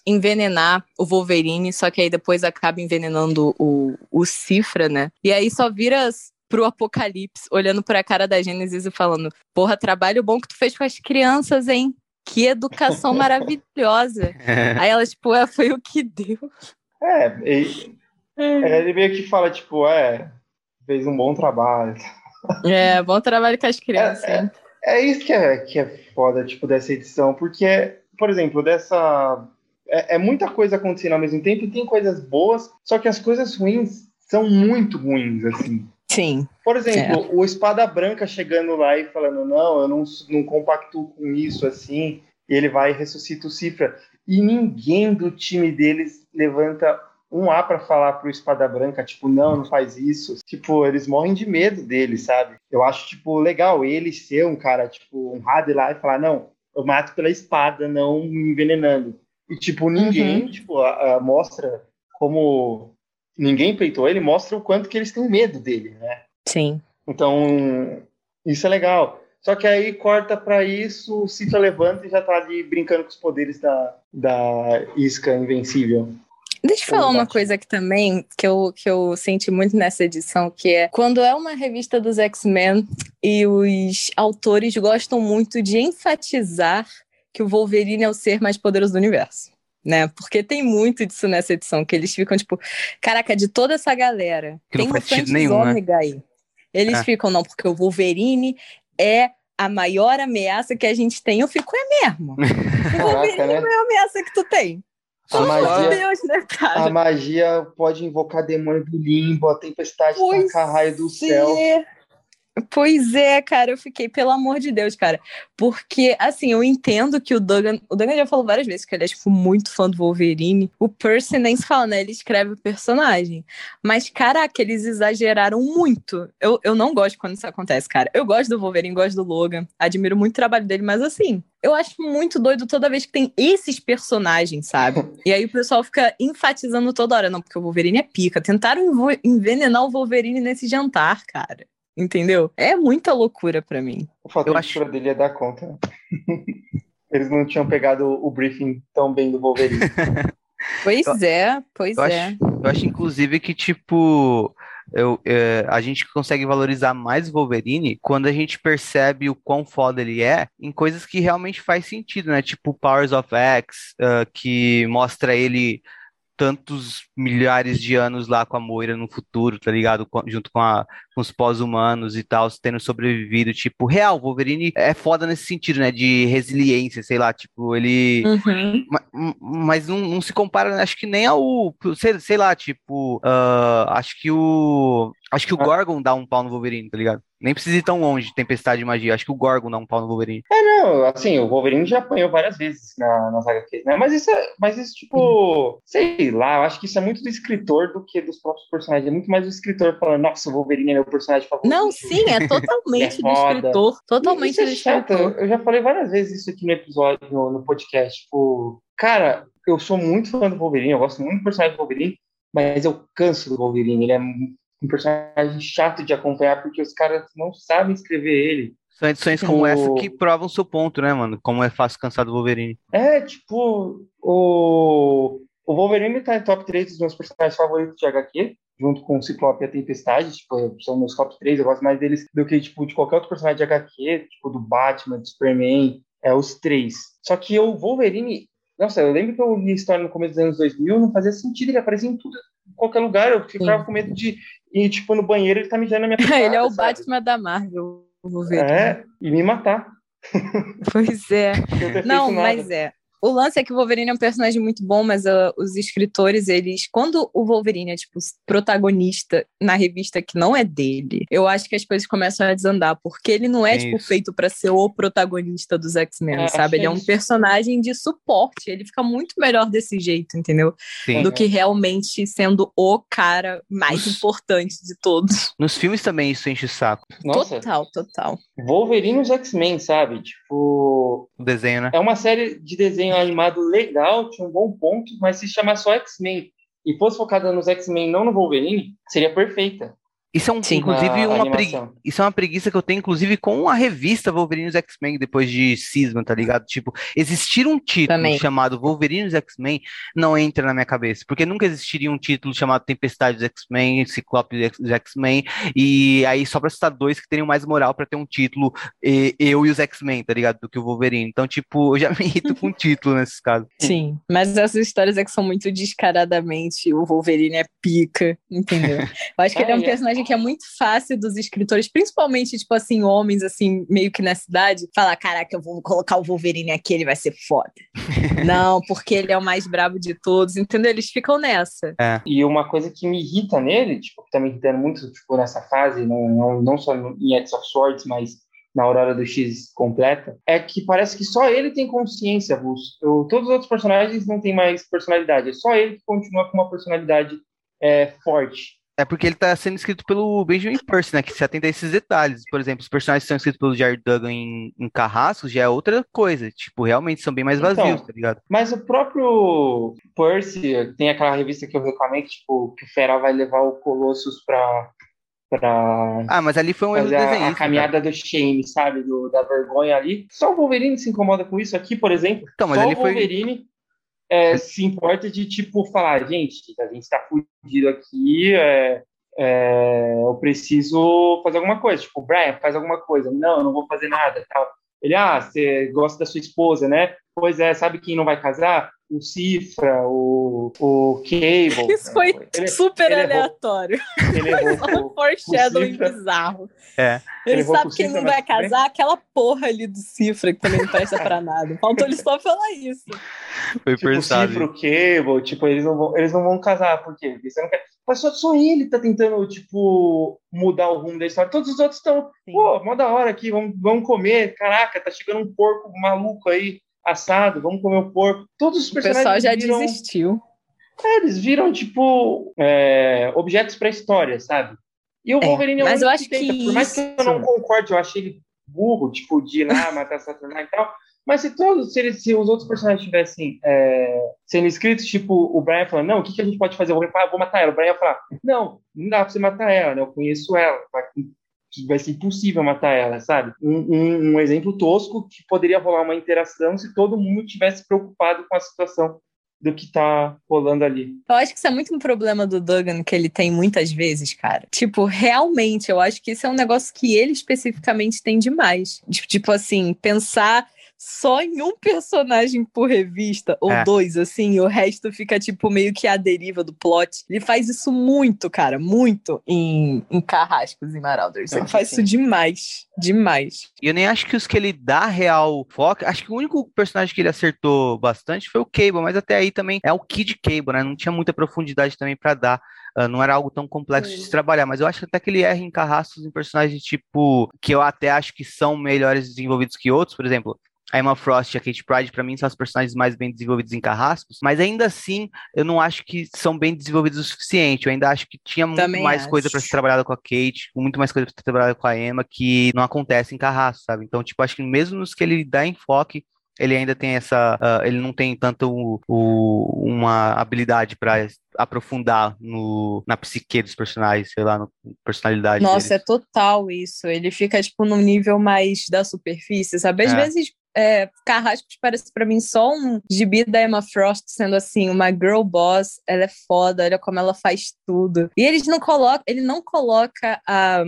envenenar o Wolverine, só que aí depois acaba envenenando o, o Cifra, né? E aí só vira pro Apocalipse, olhando pra cara da Gênesis e falando: Porra, trabalho bom que tu fez com as crianças, hein? Que educação maravilhosa. Aí ela, tipo, é, foi o que deu. É, e- é, ele meio que fala, tipo, é, fez um bom trabalho. É, bom trabalho com as crianças. É, hein? É isso que é, que é foda, tipo, dessa edição, porque, por exemplo, dessa. É, é muita coisa acontecendo ao mesmo tempo e tem coisas boas, só que as coisas ruins são muito ruins, assim. Sim. Por exemplo, o Espada Branca chegando lá e falando, não, eu não, não compactuo com isso, assim, e ele vai e ressuscita o Cifra. E ninguém do time deles levanta um A pra falar pro Espada Branca, tipo, não, não faz isso. Tipo, eles morrem de medo dele, sabe? Eu acho, tipo, legal ele ser um cara, tipo, honrado ir lá e falar, não, eu mato pela espada, não me envenenando. E, tipo, ninguém, tipo, a- a- mostra como ninguém peitou ele, mostra o quanto que eles têm medo dele, né? Sim. Então, isso é legal. Só que aí corta pra isso, o Cifra levanta e já tá ali brincando com os poderes da, da isca invencível. Deixa eu falar uma coisa aqui também, que eu, que eu senti muito nessa edição, que é quando é uma revista dos X-Men e os autores gostam muito de enfatizar que o Wolverine é o ser mais poderoso do universo. Né? Porque tem muito disso nessa edição, que eles ficam tipo, caraca, de toda essa galera, Que tem um nenhum, né? Ômega aí. Eles É. ficam, não, porque o Wolverine é a maior ameaça que a gente tem. Eu fico, é mesmo. O Wolverine né? é a maior ameaça que tu tem. A magia, Deus, né, cara? a magia pode invocar demônio do limbo, a tempestade tacar raio do céu. Pois é, cara, eu fiquei, pelo amor de Deus, cara. Porque, assim, eu entendo que o Duggan. O Duggan já falou várias vezes que ele é, tipo, muito fã do Wolverine. O Percy nem se fala, né? Ele escreve o personagem. Mas, caraca, eles exageraram muito. Eu, eu não gosto quando isso acontece, cara. Eu gosto do Wolverine, gosto do Logan. Admiro muito o trabalho dele, mas, assim. Eu acho muito doido toda vez que tem esses personagens, sabe? E aí o pessoal fica enfatizando toda hora, não, porque o Wolverine é pica. Tentaram envenenar o Wolverine nesse jantar, cara. Entendeu? É muita loucura pra mim. O fator Eu de acho- dele é dar conta. né? Eles não tinham pegado o briefing tão bem do Wolverine. Pois é, pois eu é. acho, eu acho, inclusive, que, tipo, eu, é, a gente consegue valorizar mais o Wolverine quando a gente percebe o quão foda ele é em coisas que realmente faz sentido, né? Tipo Powers of X, ah, que mostra ele tantos milhares de anos lá com a Moira no futuro, tá ligado? Com- junto com, a- com os pós-humanos e tal, tendo sobrevivido. Tipo, real, Wolverine é foda nesse sentido, né? De resiliência, sei lá, tipo, ele. Uhum. Ma- m- Mas não, não se compara, acho que nem ao, sei, sei lá, tipo, ah, acho que o, acho que o Ah. Gorgon dá um pau no Wolverine, tá ligado? Nem precisa ir tão longe, Tempestade de Magia, acho que o Gorgon dá um pau no Wolverine. Não, assim, o Wolverine já apanhou várias vezes na, nas HQs, né? Mas isso, é, mas isso, tipo, sei lá, eu acho que isso é muito do escritor do que dos próprios personagens. É muito mais do escritor falando, nossa, o Wolverine é meu personagem favorito. Não, sim, é totalmente É do escritor. Totalmente Isso é do chato. escritor. Eu já falei várias vezes isso aqui no episódio, no, no podcast. Tipo, cara, eu sou muito fã do Wolverine, eu gosto muito do personagem do Wolverine, mas eu canso do Wolverine. Ele é um personagem chato de acompanhar porque os caras não sabem escrever ele. São edições como essa que provam o seu ponto, né, mano? Como é fácil cansar do Wolverine. É, tipo, o, o Wolverine tá em top 3 dos meus personagens favoritos de HQ, junto com o Ciclope e a Tempestade, tipo, são meus top 3, eu gosto mais deles do que, tipo, de qualquer outro personagem de HQ, tipo, do Batman, do Superman, é os três. Só que o Wolverine, nossa, eu lembro que eu li a história no começo dos anos 2000, não fazia sentido, ele aparecia em tudo, qualquer lugar, eu ficava Sim. com medo de ir, tipo, no banheiro, ele tá mijando na minha cara. ele é o sabe? Batman da Marvel, o Wolverine. É, e me matar. Pois é. Não, mas é. O lance é que o Wolverine é um personagem muito bom, mas uh, os escritores, eles. Quando o Wolverine é, tipo, protagonista na revista que não é dele, eu acho que as coisas começam a desandar, porque ele não é, é tipo, isso. feito para ser o protagonista dos X-Men, é, sabe? Ele é um personagem de suporte. Ele fica muito melhor desse jeito, entendeu? Sim. Do que realmente sendo o cara mais Nos... importante de todos. Nos filmes também isso enche o saco. Nossa. Total, total. Wolverine e os X-Men, sabe? Tipo. O desenho, né? É uma série de desenho desenho animado legal, tinha um bom ponto, mas se chamar só X-Men e fosse focada nos X-Men, não no Wolverine, seria perfeita. Isso é um, Sim, inclusive uma pregui... isso é uma preguiça que eu tenho, inclusive, com a revista Wolverine X-Men depois de Cisma, tá ligado? Tipo, existir um título Também. chamado Wolverine X-Men não entra na minha cabeça, porque nunca existiria um título chamado Tempestade dos X-Men, Ciclope dos X-Men, e aí só pra citar dois que teriam mais moral para ter um título e, eu e os X-Men, tá ligado? Do que o Wolverine. Então, tipo, eu já me irrito com o título nesses casos. Sim, mas essas histórias é que são muito descaradamente o Wolverine é pica, entendeu? Eu acho que ele é um personagem personagem que é muito fácil dos escritores, principalmente, tipo assim, homens, assim, meio que na cidade, falar: caraca, eu vou colocar o Wolverine aqui, ele vai ser foda. não, porque ele é o mais brabo de todos, entendeu? Eles ficam nessa. É. E uma coisa que me irrita nele, tipo, que tá me irritando muito, tipo, nessa fase, não, não, não só em X of Swords, mas na Aurora do X completa, é que parece que só ele tem consciência, Russo. Todos os outros personagens não têm mais personalidade, é só ele que continua com uma personalidade é, forte. É porque ele tá sendo escrito pelo Benjamin Percy, né? Que se atenta a esses detalhes. Por exemplo, os personagens que são escritos pelo Jared Duggan em, em Carrascos já é outra coisa. Tipo, realmente são bem mais então, vazios, então, tá ligado? Mas o próprio Percy, tem aquela revista que eu reclamei, que, tipo, que o Fera vai levar o Colossus pra, pra ah, mas ali foi um fazer a, a caminhada cara. do shame, sabe? Do, da vergonha ali. Só o Wolverine se incomoda com isso aqui, por exemplo. Então, mas só o Wolverine é, se importa de, tipo, falar, gente, a gente está fudido aqui, é, é, eu preciso fazer alguma coisa. Tipo, Brian, faz alguma coisa. Não, eu não vou fazer nada. Tal. Ele, ah, você gosta da sua esposa, né? Pois é, sabe quem não vai casar? O Cifra, o, o Cable. Isso foi ele, super ele aleatório. Ele errou. um foreshadowing bizarro. É. Ele, ele sabe quem não vai casar, aquela porra ali do Cifra, que também não presta pra nada. Faltou ele só falar isso. Foi tipo, pensado. O Cifra, o Cable, tipo, eles não vão, eles não vão casar, por quê? Porque você não quer... Mas só, só ele tá tentando, tipo, mudar o rumo da história. Todos os outros estão, pô, mó da hora aqui, vamos, vamos comer. Caraca, tá chegando um porco maluco aí, assado, vamos comer o porco. Todos os personagens. O pessoal já viram... desistiu. É, eles viram, tipo, é, objetos pra história, sabe? E o é, Wolverine é, é mas eu acho que, que Por mais que eu não concorde, eu achei ele burro, tipo, de ir lá matar Saturno e tal. Mas se todos, se, eles, se os outros personagens tivessem é, sendo escritos, tipo, o Brian falando, não, o que, que a gente pode fazer? Eu vou, vou matar ela. O Brian falar, não, não dá pra você matar ela, né? Eu conheço ela, vai, vai ser impossível matar ela, sabe? Um, um, um, exemplo tosco que poderia rolar uma interação se todo mundo tivesse preocupado com a situação do que tá rolando ali. Eu acho que isso é muito um problema do Duggan que ele tem muitas vezes, cara. Tipo, realmente, eu acho que isso é um negócio que ele especificamente tem demais. Tipo, tipo assim, pensar só em um personagem por revista, ou é. dois, assim, o resto fica, tipo, meio que a deriva do plot. Ele faz isso muito, cara, muito em, em Carrascos e Marauders. Ele faz sim. isso demais, demais. E eu nem acho que os que ele dá real foco, acho que o único personagem que ele acertou bastante foi o Cable, mas até aí também é o Kid Cable, né? Não tinha muita profundidade também para dar. Uh, não era algo tão complexo de se trabalhar, mas eu acho até que ele erra em carrascos em personagens tipo que eu até acho que são melhores desenvolvidos que outros, por exemplo, a Emma Frost e a Kate Pride, para mim, são as personagens mais bem desenvolvidos em Carrascos, mas ainda assim, eu não acho que são bem desenvolvidos o suficiente. Eu ainda acho que tinha muito Também mais acho. coisa para ser trabalhada com a Kate, muito mais coisa para ser trabalhada com a Emma, que não acontece em Carrascos, sabe? Então, tipo, acho que mesmo nos que ele dá enfoque, ele ainda tem essa. Uh, ele não tem tanto o, o, uma habilidade para aprofundar no, na psique dos personagens, sei lá, na personalidade Nossa, deles. é total isso. Ele fica, tipo, num nível mais da superfície, sabe? Às É. vezes, é, Carrascos parece pra mim só um gibi da Emma Frost sendo assim, uma girl boss, ela é foda, olha como ela faz tudo. E eles não colocam, ele não coloca a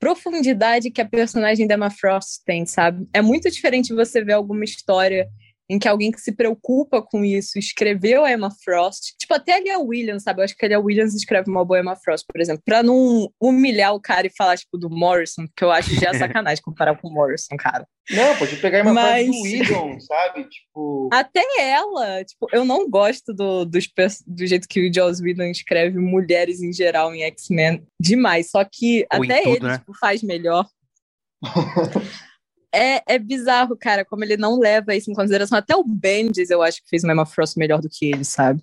profundidade que a personagem da Emma Frost tem, sabe? É muito diferente você ver alguma história em que alguém que se preocupa com isso escreveu a Emma Frost. Tipo, até a Lia Williams, sabe? Eu acho que a Lia Williams escreve uma boa Emma Frost, por exemplo. Pra não humilhar o cara e falar, tipo, do Morrison, que eu acho já sacanagem comparar com o Morrison, cara. Não, pode pegar uma Mas- frase do Whedon, sabe? Tipo, Até ela, tipo, eu não gosto do, pers- do jeito que o Joss Whedon escreve mulheres em geral em X-Men demais. Só que Ou até ele, né? tipo, faz melhor. É, é bizarro, cara, como ele não leva isso em consideração. Até o Bendis, eu acho que fez uma Emma Frost melhor do que ele, sabe?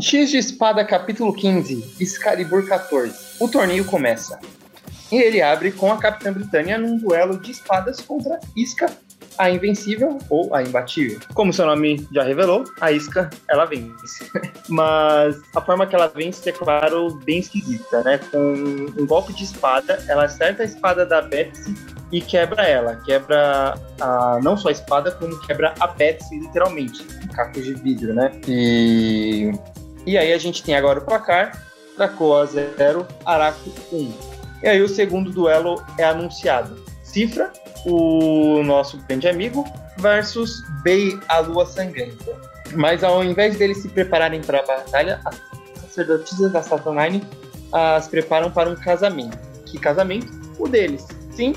X de Espada, capítulo 15, Excalibur 14. O torneio começa. E ele abre com a Capitã Britânia num duelo de espadas contra Isca, a Invencível ou a Imbatível. Como seu nome já revelou, a Isca, ela vence. Mas a forma que ela vence é, claro, bem esquisita, né? Com um golpe de espada, ela acerta a espada da Betsy e quebra ela. Quebra a, não só a espada, como quebra a Betsy, literalmente. Um caco de vidro, né? E e aí a gente tem agora o placar: Krakoa 0, Araco 1. E aí o segundo duelo é anunciado: Cifra, o nosso grande amigo, versus Bei, a lua sangrenta. Mas ao invés deles se prepararem para a batalha, as sacerdotisas da Saturnine as preparam para um casamento. Que casamento? O deles. Sim,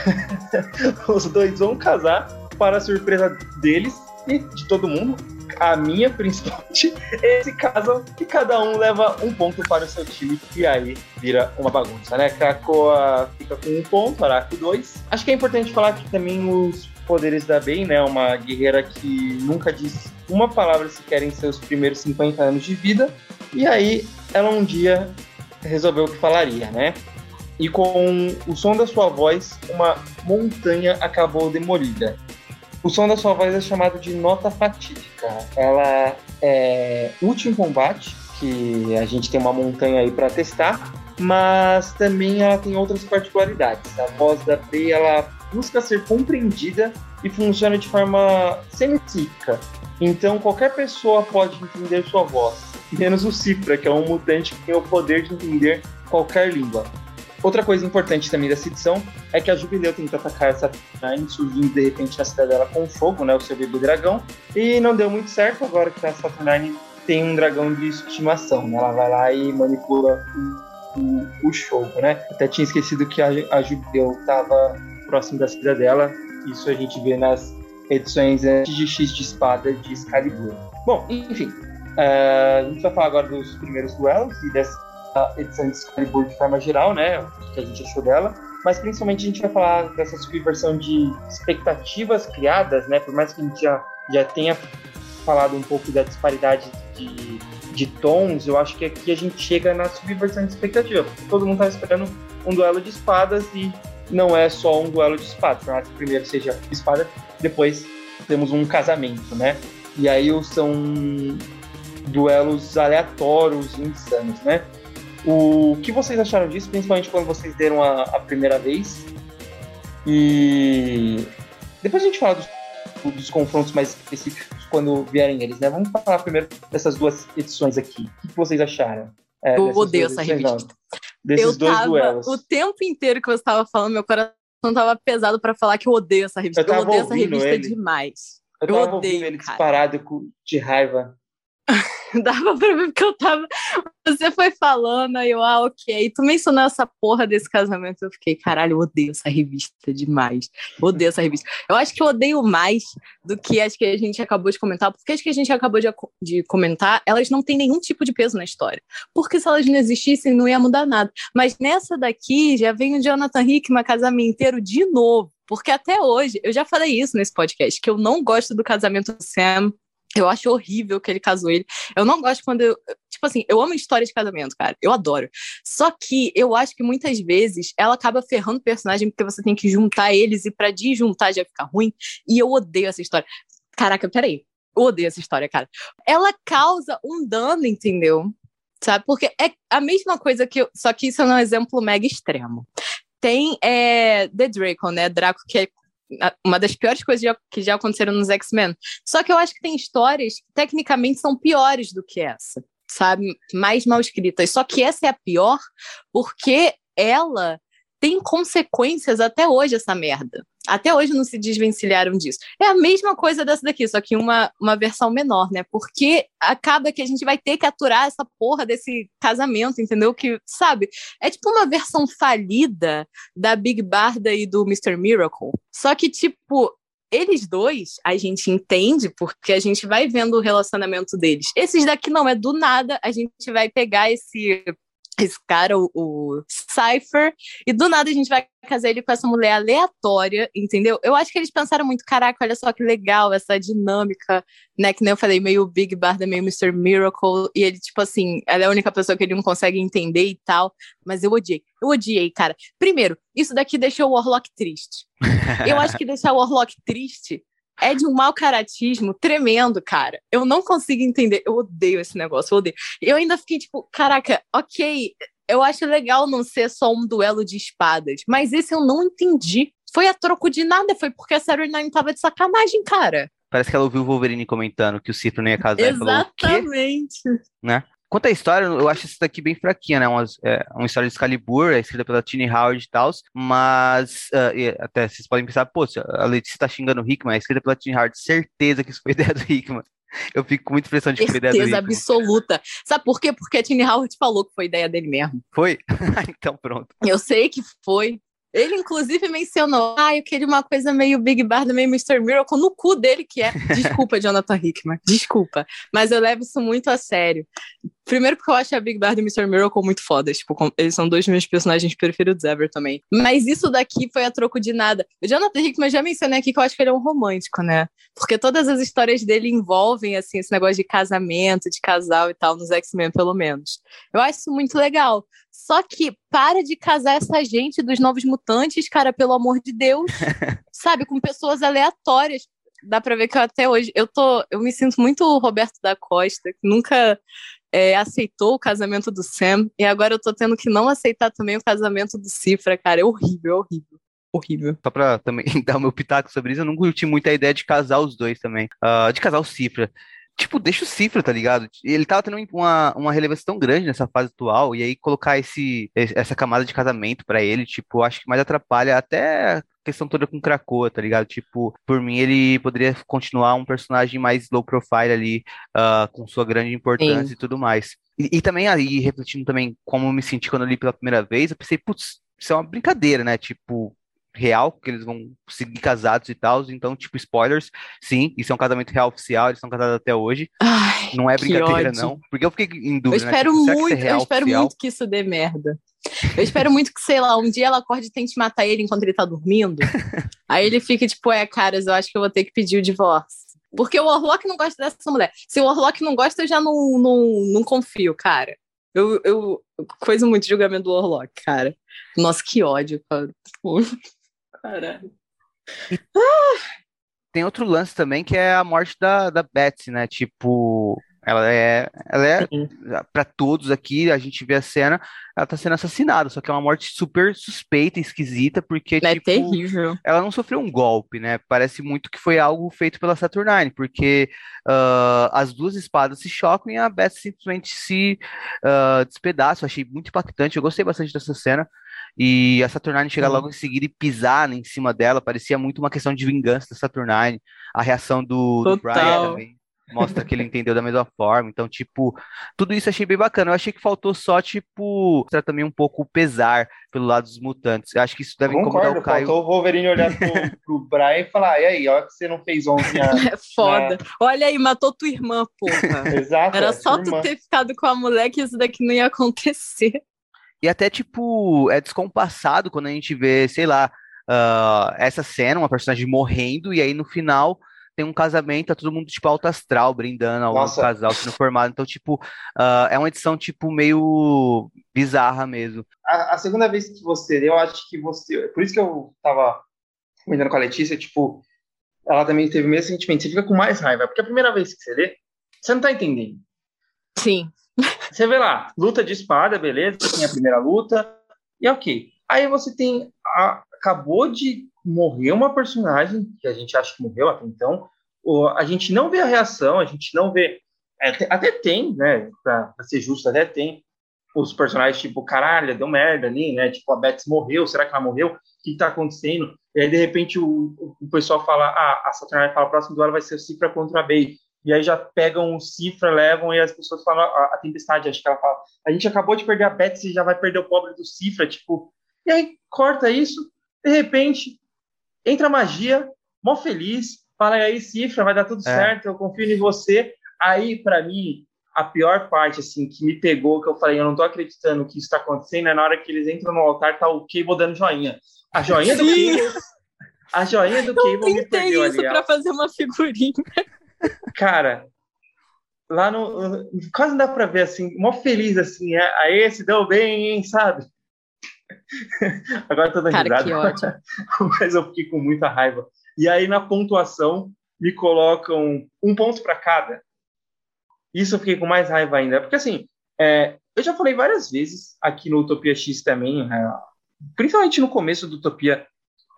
os dois vão casar para a surpresa deles e de todo mundo. A minha, principalmente, esse casam e cada um leva um ponto para o seu time. E aí vira uma bagunça, né? Krakoa fica com um ponto, Araco dois. Acho que é importante falar que também os poderes da Bey, né? Uma guerreira que nunca disse uma palavra sequer em seus primeiros 50 anos de vida. E aí ela um dia resolveu que falaria, né? E com o som da sua voz, uma montanha acabou demolida. O som da sua voz é chamado de nota fatídica. Ela é útil em combate, que a gente tem uma montanha aí para testar, mas também ela tem outras particularidades. A voz da Bey, ela busca ser compreendida e funciona de forma semicíclica. Então qualquer pessoa pode entender sua voz, menos o Cifra, que é um mutante que tem o poder de entender qualquer língua. Outra coisa importante também dessa edição é que a Jubileu tenta atacar essa Saturnine, surgindo de repente na cidadela com fogo, né, o seu bebê dragão, e não deu muito certo agora que a Saturnine tem um dragão de estimação, né? Ela vai lá e manipula o, o, o né? Até tinha esquecido que a, a Jubileu estava próximo da cidadela, isso a gente vê nas edições de X de espada de Excalibur. Bom, enfim, uh, a gente vai falar agora dos primeiros duelos e dessa a edição de Excalibur de forma geral, né? O que a gente achou dela. Mas principalmente a gente vai falar dessa subversão de expectativas criadas, né? Por mais que a gente já, já tenha falado um pouco da disparidade de, de tons, eu acho que aqui a gente chega na subversão de expectativa. Porque todo mundo estava esperando um duelo de espadas e não é só um duelo de espadas. Por mais que primeiro seja espada, depois temos um casamento, né? E aí são duelos aleatórios insanos, né? O que vocês acharam disso, principalmente quando vocês deram a, a primeira vez? E depois a gente fala dos, dos, confrontos mais específicos quando vierem eles, né? Vamos falar primeiro dessas duas edições aqui. O que vocês acharam? É, eu odeio essa revista. Não, eu tava, duelos. O tempo inteiro que você estava falando, meu coração tava pesado para falar que eu odeio essa revista. Eu, eu odeio essa revista ele. demais. Eu, eu odeio ele cara. disparado de raiva. Dava pra ver porque eu tava. Você foi falando, aí eu, ah, ok. Tu mencionou essa porra desse casamento. Eu fiquei, caralho, eu odeio essa revista demais. Eu odeio essa revista. Eu acho que eu odeio mais do que as que a gente acabou de comentar, porque as que a gente acabou de, de comentar, elas não têm nenhum tipo de peso na história. Porque se elas não existissem, não ia mudar nada. Mas nessa daqui, já vem o Jonathan Hickman casamenteiro de novo. Porque até hoje, eu já falei isso nesse podcast, que eu não gosto do casamento do Sam. Eu acho horrível que ele casou ele. Eu não gosto quando eu. Tipo assim, eu amo história de casamento, cara. Eu adoro. Só que eu acho que muitas vezes ela acaba ferrando o personagem porque você tem que juntar eles e pra desjuntar já fica ruim. E eu odeio essa história. Caraca, peraí. Eu odeio essa história, cara. Ela causa um dano, entendeu? Sabe? Porque é a mesma coisa que. Eu, só que isso é um exemplo mega extremo. Tem é, The Draco, né? Draco, que é uma das piores coisas que já aconteceram nos X-Men. Só que eu acho que tem histórias que tecnicamente são piores do que essa, sabe? Mais mal escritas. Só que essa é a pior porque ela tem consequências até hoje, essa merda. Até hoje não se desvencilharam disso. É a mesma coisa dessa daqui, só que uma, uma versão menor, né? Porque acaba que a gente vai ter que aturar essa porra desse casamento, entendeu? Que, sabe? É tipo uma versão falida da Big Barda e do Mr. Miracle. Só que, tipo, eles dois, a gente entende porque a gente vai vendo o relacionamento deles. Esses daqui não, é do nada, a gente vai pegar esse esse cara, o, o Cypher, e do nada a gente vai casar ele com essa mulher aleatória, entendeu? Eu acho que eles pensaram muito, caraca, olha só que legal essa dinâmica, né? Que nem eu falei, meio Big Barda, meio Mr. Miracle, e ele, tipo assim, ela é a única pessoa que ele não consegue entender e tal, mas eu odiei, eu odiei, cara. Primeiro, isso daqui deixou o Warlock triste. Eu acho que deixar o Warlock triste é de um mau caratismo tremendo, cara. Eu não consigo entender. Eu odeio esse negócio, eu odeio. Eu ainda fiquei tipo, caraca, ok, eu acho legal não ser só um duelo de espadas, mas esse eu não entendi. Foi a troco de nada, foi porque a Sarah Nine tava de sacanagem, cara. Parece que ela ouviu o Wolverine comentando que o Cifra não ia casar. Exatamente. Falou, né? Quanto à história, eu acho essa daqui bem fraquinha, né? Uma, é, uma história de Excalibur, é escrita pela Tini Howard e tal, mas uh, até vocês podem pensar, pô, a Letícia tá xingando o Hickman, é escrita pela Tini Howard, certeza que isso foi ideia do Hickman. Eu fico com muita impressão de que foi ideia do Certeza absoluta. Sabe por quê? Porque a Tini Howard falou que foi ideia dele mesmo. Foi? então pronto. Eu sei que foi. Ele, inclusive, mencionou, ah, eu queria uma coisa meio Big Barda, meio Mr. Miracle, no cu dele que é. Desculpa, Jonathan Hickman, desculpa. Mas eu levo isso muito a sério. Primeiro porque eu acho a Big Barda e Mr. Miracle muito fodas. Tipo, eles são dois meus personagens preferidos ever também. Mas isso daqui foi a troco de nada. O Jonathan Hickman já mencionei aqui que eu acho que ele é um romântico, né? Porque todas as histórias dele envolvem, assim, esse negócio de casamento, de casal e tal, nos X-Men, pelo menos. Eu acho isso muito legal. Só que para de casar essa gente dos Novos Mutantes, cara, pelo amor de Deus. sabe, com pessoas aleatórias. Dá pra ver que eu até hoje, eu tô, eu me sinto muito Roberto da Costa, que nunca é, aceitou o casamento do Sam, e agora eu tô tendo que não aceitar também o casamento do Cifra, cara. É horrível, é horrível. Horrível. Só pra também dar o meu pitaco sobre isso, eu não curti muito a ideia de casar os dois também. Uh, de casar o Cifra tipo, deixa o Cifra, tá ligado? Ele tava tendo uma, uma relevância tão grande nessa fase atual, e aí colocar esse, essa camada de casamento para ele, tipo, acho que mais atrapalha até questão toda com Krakoa, tá ligado? Tipo, por mim ele poderia continuar um personagem mais low profile ali, uh, com sua grande importância Sim. e tudo mais. E, e, também aí, refletindo também como eu me senti quando eu li pela primeira vez, eu pensei, putz, isso é uma brincadeira, né? Tipo, real, que eles vão seguir casados e tal. Então, tipo, spoilers, sim, isso é um casamento real oficial, eles estão casados até hoje. Ai, não é brincadeira, não. Porque eu fiquei em dúvida. Eu né? espero né? tipo, muito, é eu espero oficial? muito que isso dê merda. Eu espero muito que, sei lá, um dia ela acorde e tente matar ele enquanto ele tá dormindo. Aí ele fica tipo, é, caras, eu acho que eu vou ter que pedir o divórcio. Porque o Orlock não gosta dessa mulher. Se o Orlock não gosta, eu já não, não, não confio, cara. Eu, eu coisa muito julgamento do Orlock, cara. Nossa, que ódio, cara. Caralho. Tem outro lance também que é a morte da, da Betsy, né? Tipo, ela é, ela é para todos aqui, a gente vê a cena, ela tá sendo assassinada, só que é uma morte super suspeita, esquisita, porque é tipo, terrível. ela não sofreu um golpe, né? Parece muito que foi algo feito pela Saturnine, porque uh, as duas espadas se chocam e a Beth simplesmente se uh, despedaça. Eu achei muito impactante, eu gostei bastante dessa cena. E a Saturnine chega uhum. logo em seguida e pisar né, em cima dela, parecia muito uma questão de vingança da Saturnine. A reação do, do Brian também mostra que ele entendeu da mesma forma. Então, tipo, tudo isso achei bem bacana. Eu achei que faltou só, tipo, mostrar também um pouco o pesar pelo lado dos mutantes. Eu acho que isso deve Concordo, incomodar o Caio. Faltou o Wolverine olhar pro, pro Brian e falar, e aí, olha que você não fez 11 anos. É foda. Né? Olha aí, matou tua irmã, porra. Exato. Era só tu irmã. ter ficado com a mulher que isso daqui não ia acontecer. E até, tipo, é descompassado quando a gente vê, sei lá, uh, essa cena, uma personagem morrendo, e aí no final tem um casamento, tá todo mundo, tipo, alto astral, brindando ao Nossa. casal sendo formado. Então, tipo, uh, é uma edição, tipo, meio bizarra mesmo. A, a, segunda vez que você, eu acho que você. Por isso que eu tava comentando com a Letícia, tipo, ela também teve o mesmo sentimento. Você fica com mais raiva, porque a primeira vez que você lê, você não tá entendendo. Sim. Você vê lá, luta de espada, beleza, tem a primeira luta, e ok. Aí você tem. A, acabou de morrer uma personagem, que a gente acha que morreu até então. O, a gente não vê a reação, a gente não vê. É, até tem, né? Pra, ser justo, até tem os personagens tipo, caralho, deu merda ali, né? Tipo, a Betsy morreu, será que ela morreu? O que, tá acontecendo? E aí, de repente, o, o pessoal fala, ah, a Saturnine fala, próximo duelo vai ser o Cifra contra a Bey. E aí já pegam o Cifra, levam, e as pessoas falam, a, a Tempestade, acho que ela fala, a gente acabou de perder a Betsy e já vai perder o pobre do Cifra, tipo... E aí, corta isso, de repente, entra a magia, mó feliz, fala aí, Cifra, vai dar tudo é. certo, eu confio em você. Aí, para mim, a pior parte, assim, que me pegou, que eu falei, eu não tô acreditando que isso tá acontecendo, é na hora que eles entram no altar, tá o Cable dando joinha. A joinha do Cable... A joinha do Cable me perdeu isso ali. pra fazer uma figurinha. Cara, lá no... Quase não dá pra ver, assim, mó feliz, assim, é, aí se deu bem, hein, sabe? Agora dando Cara, que ódio. Mas eu fiquei com muita raiva. E aí, na pontuação, me colocam um ponto para cada. Isso eu fiquei com mais raiva ainda. Porque, assim, é, eu já falei várias vezes aqui no Utopia X também, é, principalmente no começo do Utopia,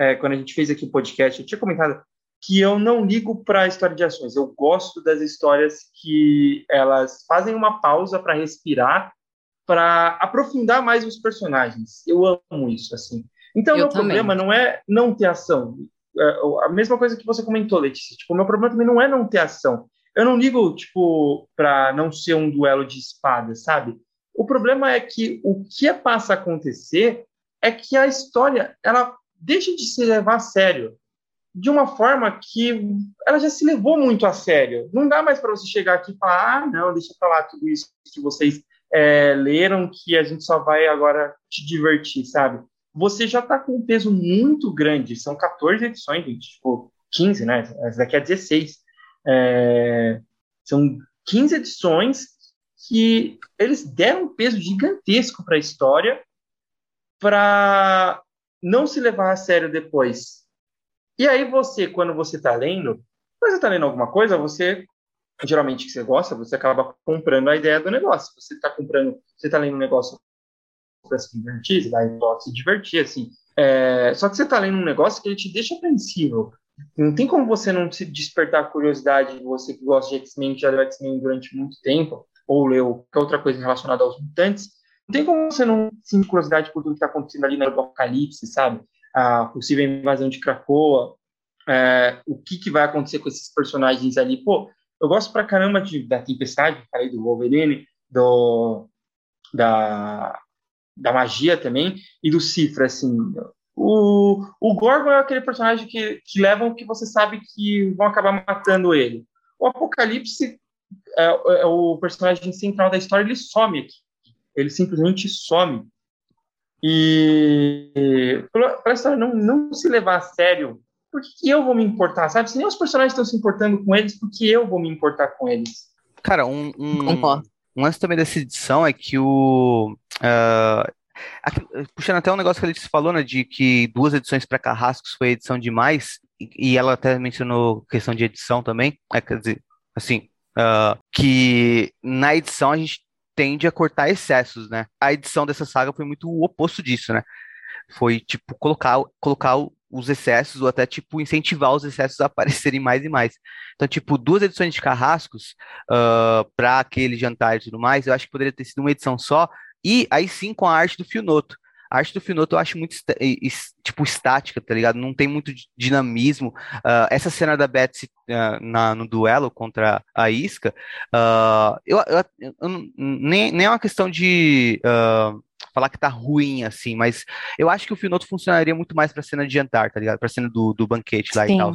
é, quando a gente fez aqui o podcast, eu tinha comentado que eu não ligo para a história de ações. Eu gosto das histórias que elas fazem uma pausa para respirar para aprofundar mais os personagens. Eu amo isso, assim. Então, o meu também. problema não é não ter ação. É, a mesma coisa que você comentou, Letícia. Tipo, o meu problema também não é não ter ação. Eu não ligo, tipo, para não ser um duelo de espadas, sabe? O problema é que o que passa a acontecer é que a história, ela deixa de se levar a sério de uma forma que ela já se levou muito a sério. Não dá mais para você chegar aqui e falar, ah, não, deixa para lá tudo isso que vocês é, leram que a gente só vai agora te divertir, sabe? Você já está com um peso muito grande, são 14 edições, gente, tipo, 15, né? Essa daqui é 16. É, são 15 edições que eles deram um peso gigantesco para a história para não se levar a sério depois. E aí você, quando você está lendo, você está lendo alguma coisa, você geralmente que você gosta, você acaba comprando a ideia do negócio. Você está comprando, você está lendo um negócio para se divertir, você vai se divertir, assim. É, só que você está lendo um negócio que ele te deixa apreensivo. Não tem como você não se despertar curiosidade, você que gosta de X-Men, já leu X-Men durante muito tempo, ou leu qualquer outra coisa relacionada aos mutantes, não tem como você não sentir curiosidade por tudo que está acontecendo ali no Apocalipse, sabe? A possível invasão de Krakoa, é, o que, que vai acontecer com esses personagens ali. Pô, eu gosto pra caramba de, da Tempestade, do Wolverine, do, da, da magia também, e do Cifra, assim. O, o Gorgon é aquele personagem que, que levam que você sabe que vão acabar matando ele. O Apocalipse é, é o personagem central da história, ele some aqui. Ele simplesmente some. E para a história não, não se levar a sério por que eu vou me importar, sabe? Se nem os personagens estão se importando com eles, por que eu vou me importar com eles? Cara, um, um, um lance também dessa edição é que o. Uh, aqui, puxando até um negócio que a gente falou, né, de que duas edições para Carrascos foi edição demais, e, e, ela até mencionou questão de edição também, é, quer dizer, assim, uh, que na edição a gente tende a cortar excessos, né? A edição dessa saga foi muito o oposto disso, né? Foi, tipo, colocar, colocar os excessos, ou até, tipo, incentivar os excessos a aparecerem mais e mais. Então, tipo, duas edições de Carrascos uh, ah, para aquele jantar e tudo mais, eu acho que poderia ter sido uma edição só, e aí sim com a arte do Fionoto. A arte do Fionoto eu acho muito, tipo, estática, tá ligado? Não tem muito dinamismo. Uh, essa cena da Betsy uh, na, no duelo contra a Isca, uh, eu, eu, eu, nem, nem é uma questão de falar que tá ruim, assim, mas eu acho que o Finoto funcionaria muito mais pra cena de jantar, tá ligado? Pra cena do, do banquete lá Sim. e tal.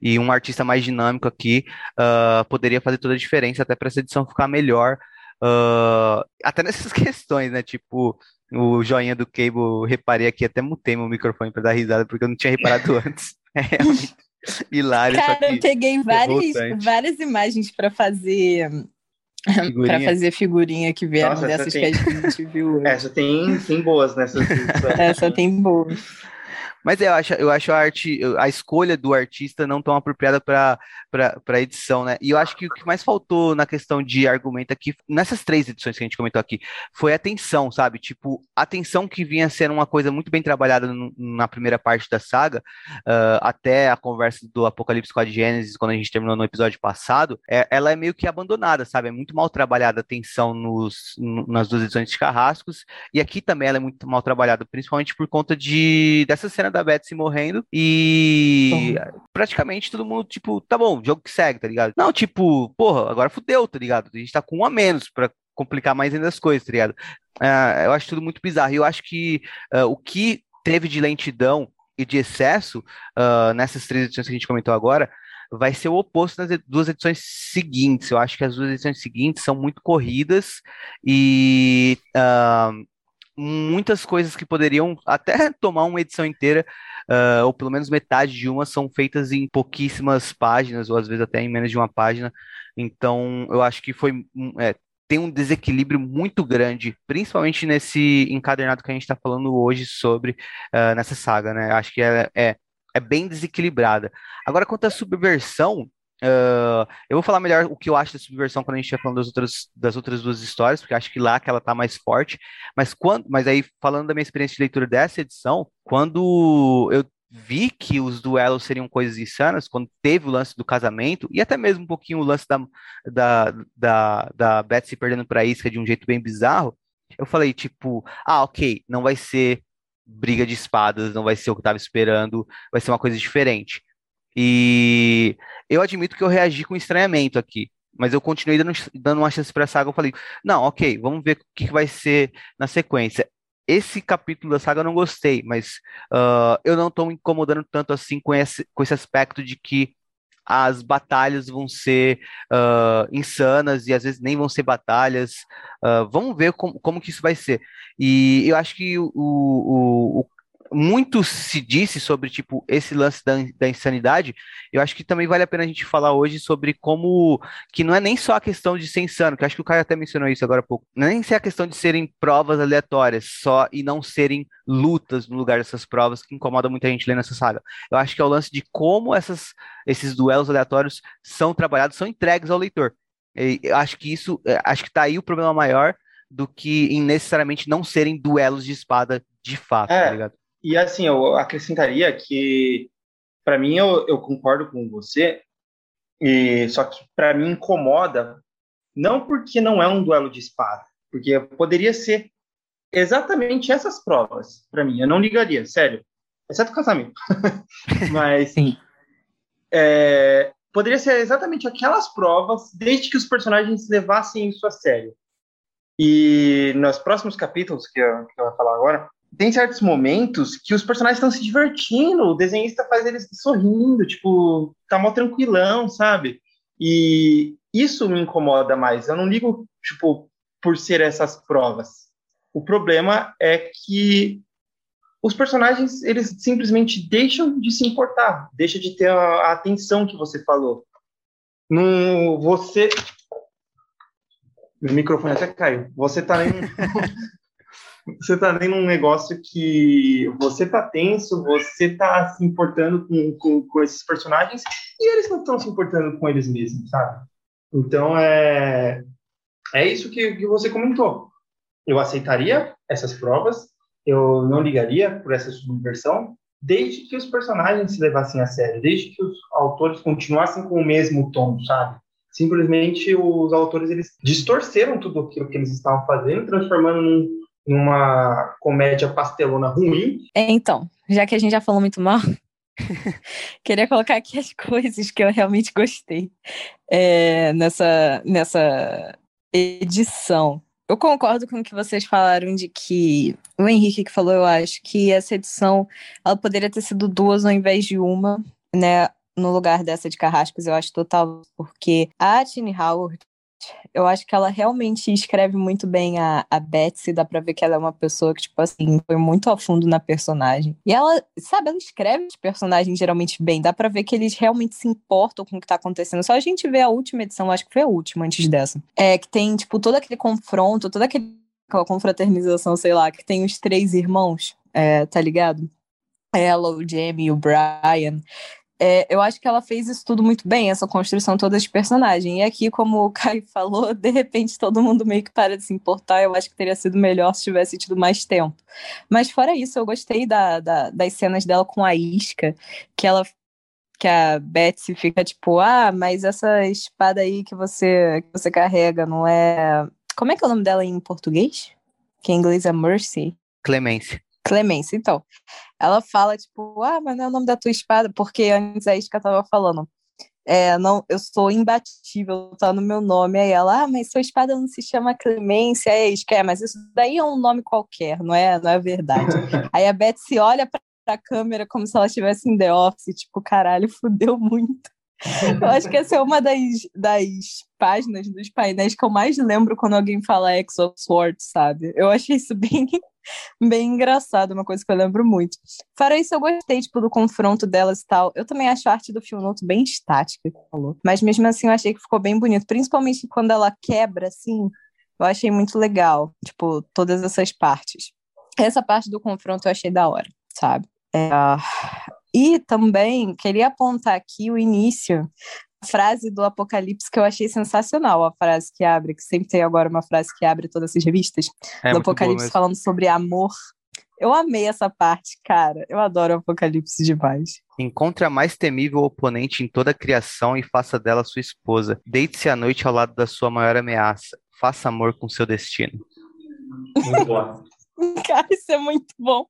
E um artista mais dinâmico aqui uh, poderia fazer toda a diferença, até para essa edição ficar melhor. Uh, até nessas questões, né? Tipo, o joinha do Cable, reparei aqui, até mutei meu microfone para dar risada, porque eu não tinha reparado antes. É realmente hilário. Cara, eu peguei várias, várias imagens para fazer para fazer figurinha que vieram Nossa, dessas tem... que a gente viu. Essa tem, tem boas nessas. essa tem boas. Mas eu acho, eu acho a arte, a escolha do artista não tão apropriada para para edição, né? E eu acho que o que mais faltou na questão de argumento aqui, nessas três edições que a gente comentou aqui, foi a tensão, sabe? Tipo, a tensão que vinha sendo uma coisa muito bem trabalhada no, na primeira parte da saga, uh, até a conversa do Apocalipse com a Gênesis, quando a gente terminou no episódio passado, é, ela é meio que abandonada, sabe? É muito mal trabalhada a tensão nos, nas duas edições de Carrascos, e aqui também ela é muito mal trabalhada, principalmente por conta de dessa cena da Betsy morrendo e praticamente todo mundo, tipo, tá bom, jogo que segue, tá ligado? Não, tipo, porra, agora fudeu, tá ligado? A gente tá com um a menos pra complicar mais ainda as coisas, tá ligado? Uh, eu acho tudo muito bizarro. E eu acho que uh, o que teve de lentidão e de excesso uh, nessas três edições que a gente comentou agora vai ser o oposto nas duas edições seguintes. Eu acho que as duas edições seguintes são muito corridas e muitas coisas que poderiam até tomar uma edição inteira, uh, ou pelo menos metade de uma, são feitas em pouquíssimas páginas, ou às vezes até em menos de uma página. Então, eu acho que foi. É, tem um desequilíbrio muito grande, principalmente nesse encadernado que a gente está falando hoje sobre uh, nessa saga, né? Acho que é, é, é bem desequilibrada. Agora, quanto à subversão, Uh, eu vou falar melhor o que eu acho da subversão quando a gente estiver falando das outras, das outras duas histórias, porque acho que lá que ela tá mais forte. Mas quando, mas aí falando da minha experiência de leitura dessa edição, quando eu vi que os duelos seriam coisas insanas, quando teve o lance do casamento, e até mesmo um pouquinho o lance da, da, da, da Betsy perdendo para Isca de um jeito bem bizarro, eu falei, tipo, ah, ok, não vai ser briga de espadas, não vai ser o que eu tava esperando, vai ser uma coisa diferente. E eu admito que eu reagi com estranhamento aqui, mas eu continuei dando, dando uma chance para a saga. Eu falei, não, ok, vamos ver o que, que vai ser na sequência. Esse capítulo da saga eu não gostei, mas uh, eu não estou me incomodando tanto assim com esse, com esse aspecto de que as batalhas vão ser uh, insanas e às vezes nem vão ser batalhas. Uh, vamos ver como, como que isso vai ser. E eu acho que o, o, o, muito se disse sobre tipo esse lance da, da insanidade. Eu acho que também vale a pena a gente falar hoje sobre como que não é nem só a questão de ser insano, que acho que o Caio até mencionou isso agora há pouco. Não é nem ser a questão de serem provas aleatórias só e não serem lutas no lugar dessas provas que incomoda muita gente lendo essa saga. Eu acho que é o lance de como essas, esses duelos aleatórios são trabalhados, são entregues ao leitor. E eu acho que isso, é, acho que tá aí o problema maior do que em necessariamente não serem duelos de espada de fato, é, tá ligado? E assim, eu acrescentaria que, para mim, eu, eu concordo com você, e só que para mim incomoda, não porque não é um duelo de espada, porque poderia ser exatamente essas provas, para mim. Eu não ligaria, sério, exceto o casamento. Mas. Sim. É, poderia ser exatamente aquelas provas, desde que os personagens levassem isso a sério. E nos próximos capítulos que eu, que eu vou falar agora, tem certos momentos que os personagens estão se divertindo, o desenhista faz eles sorrindo, tipo, tá mó tranquilão, sabe? E isso me incomoda mais. Eu não ligo, tipo, por ser essas provas. O problema é que os personagens, eles simplesmente deixam de se importar, deixa de ter a, atenção que você falou. No, você... Meu microfone até caiu. Você tá em, você tá vendo um negócio que você tá tenso, você tá se importando com, com, com esses personagens e eles não estão se importando com eles mesmos, sabe? Então é, é isso que, que você comentou. Eu aceitaria essas provas, eu não ligaria por essa subversão, desde que os personagens se levassem a sério, desde que os autores continuassem com o mesmo tom, sabe? Simplesmente os autores eles distorceram tudo aquilo que eles estavam fazendo, transformando num numa comédia pastelona ruim. É, então, já que a gente já falou muito mal, queria colocar aqui as coisas que eu realmente gostei é, nessa, nessa edição. Eu concordo com o que vocês falaram de que o Henrique que falou, eu acho que essa edição ela poderia ter sido duas ao invés de uma, né? No lugar dessa de Carrascos, eu acho total, porque a Tini Howard eu acho que ela realmente escreve muito bem a, a Betsy, dá pra ver que ela é uma pessoa que, tipo assim, foi muito ao fundo na personagem. E ela, sabe, ela escreve os personagens geralmente bem, dá pra ver que eles realmente se importam com o que tá acontecendo. Só a gente vê a última edição, acho que foi a última antes dessa. É, que tem, tipo, todo aquele confronto, toda aquela confraternização, sei lá, que tem os três irmãos, é, tá ligado? ela, o Jamie e o Brian, é, eu acho que ela fez isso tudo muito bem, essa construção toda de personagem. E aqui, como o Kai falou, de repente todo mundo meio que para de se importar. Eu acho que teria sido melhor se tivesse tido mais tempo. Mas fora isso, eu gostei da, da, das cenas dela com a isca, que ela que a Betsy fica tipo, ah, mas essa espada aí que você, que você carrega não é. Como é que é o nome dela em português? Que em inglês é Mercy. Clemência. Clemência, então. Ela fala, tipo, ah, mas não é o nome da tua espada, porque antes a Isca tava falando. É, não, eu sou imbatível, tá no meu nome. Aí ela, ah, mas sua espada não se chama Clemência, é Isca, é, mas isso daí é um nome qualquer, não é, não é verdade. Aí a Beth se olha pra, pra câmera como se ela estivesse em The Office, tipo, caralho, fudeu muito. Eu acho que essa é uma das, das páginas dos painéis que eu mais lembro quando alguém fala X of Swords, sabe? Eu achei isso bem bem engraçado, uma coisa que eu lembro muito. Fora isso, eu gostei, tipo, do confronto delas e tal. Eu também acho a arte do Fionoto bem estática, falou. Mas mesmo assim, eu achei que ficou bem bonito. Principalmente quando ela quebra, assim, eu achei muito legal. Tipo, todas essas partes. Essa parte do confronto eu achei da hora, sabe? É... E também queria apontar aqui o início frase do Apocalipse que eu achei sensacional, a frase que abre, que sempre tem agora uma frase que abre todas as revistas, é, do Apocalipse falando sobre amor. Eu amei essa parte, cara. Eu adoro o Apocalipse demais. Encontre a mais temível oponente em toda a criação e faça dela sua esposa. Deite-se à noite ao lado da sua maior ameaça. Faça amor com seu destino. Muito bom. Cara, isso é muito bom.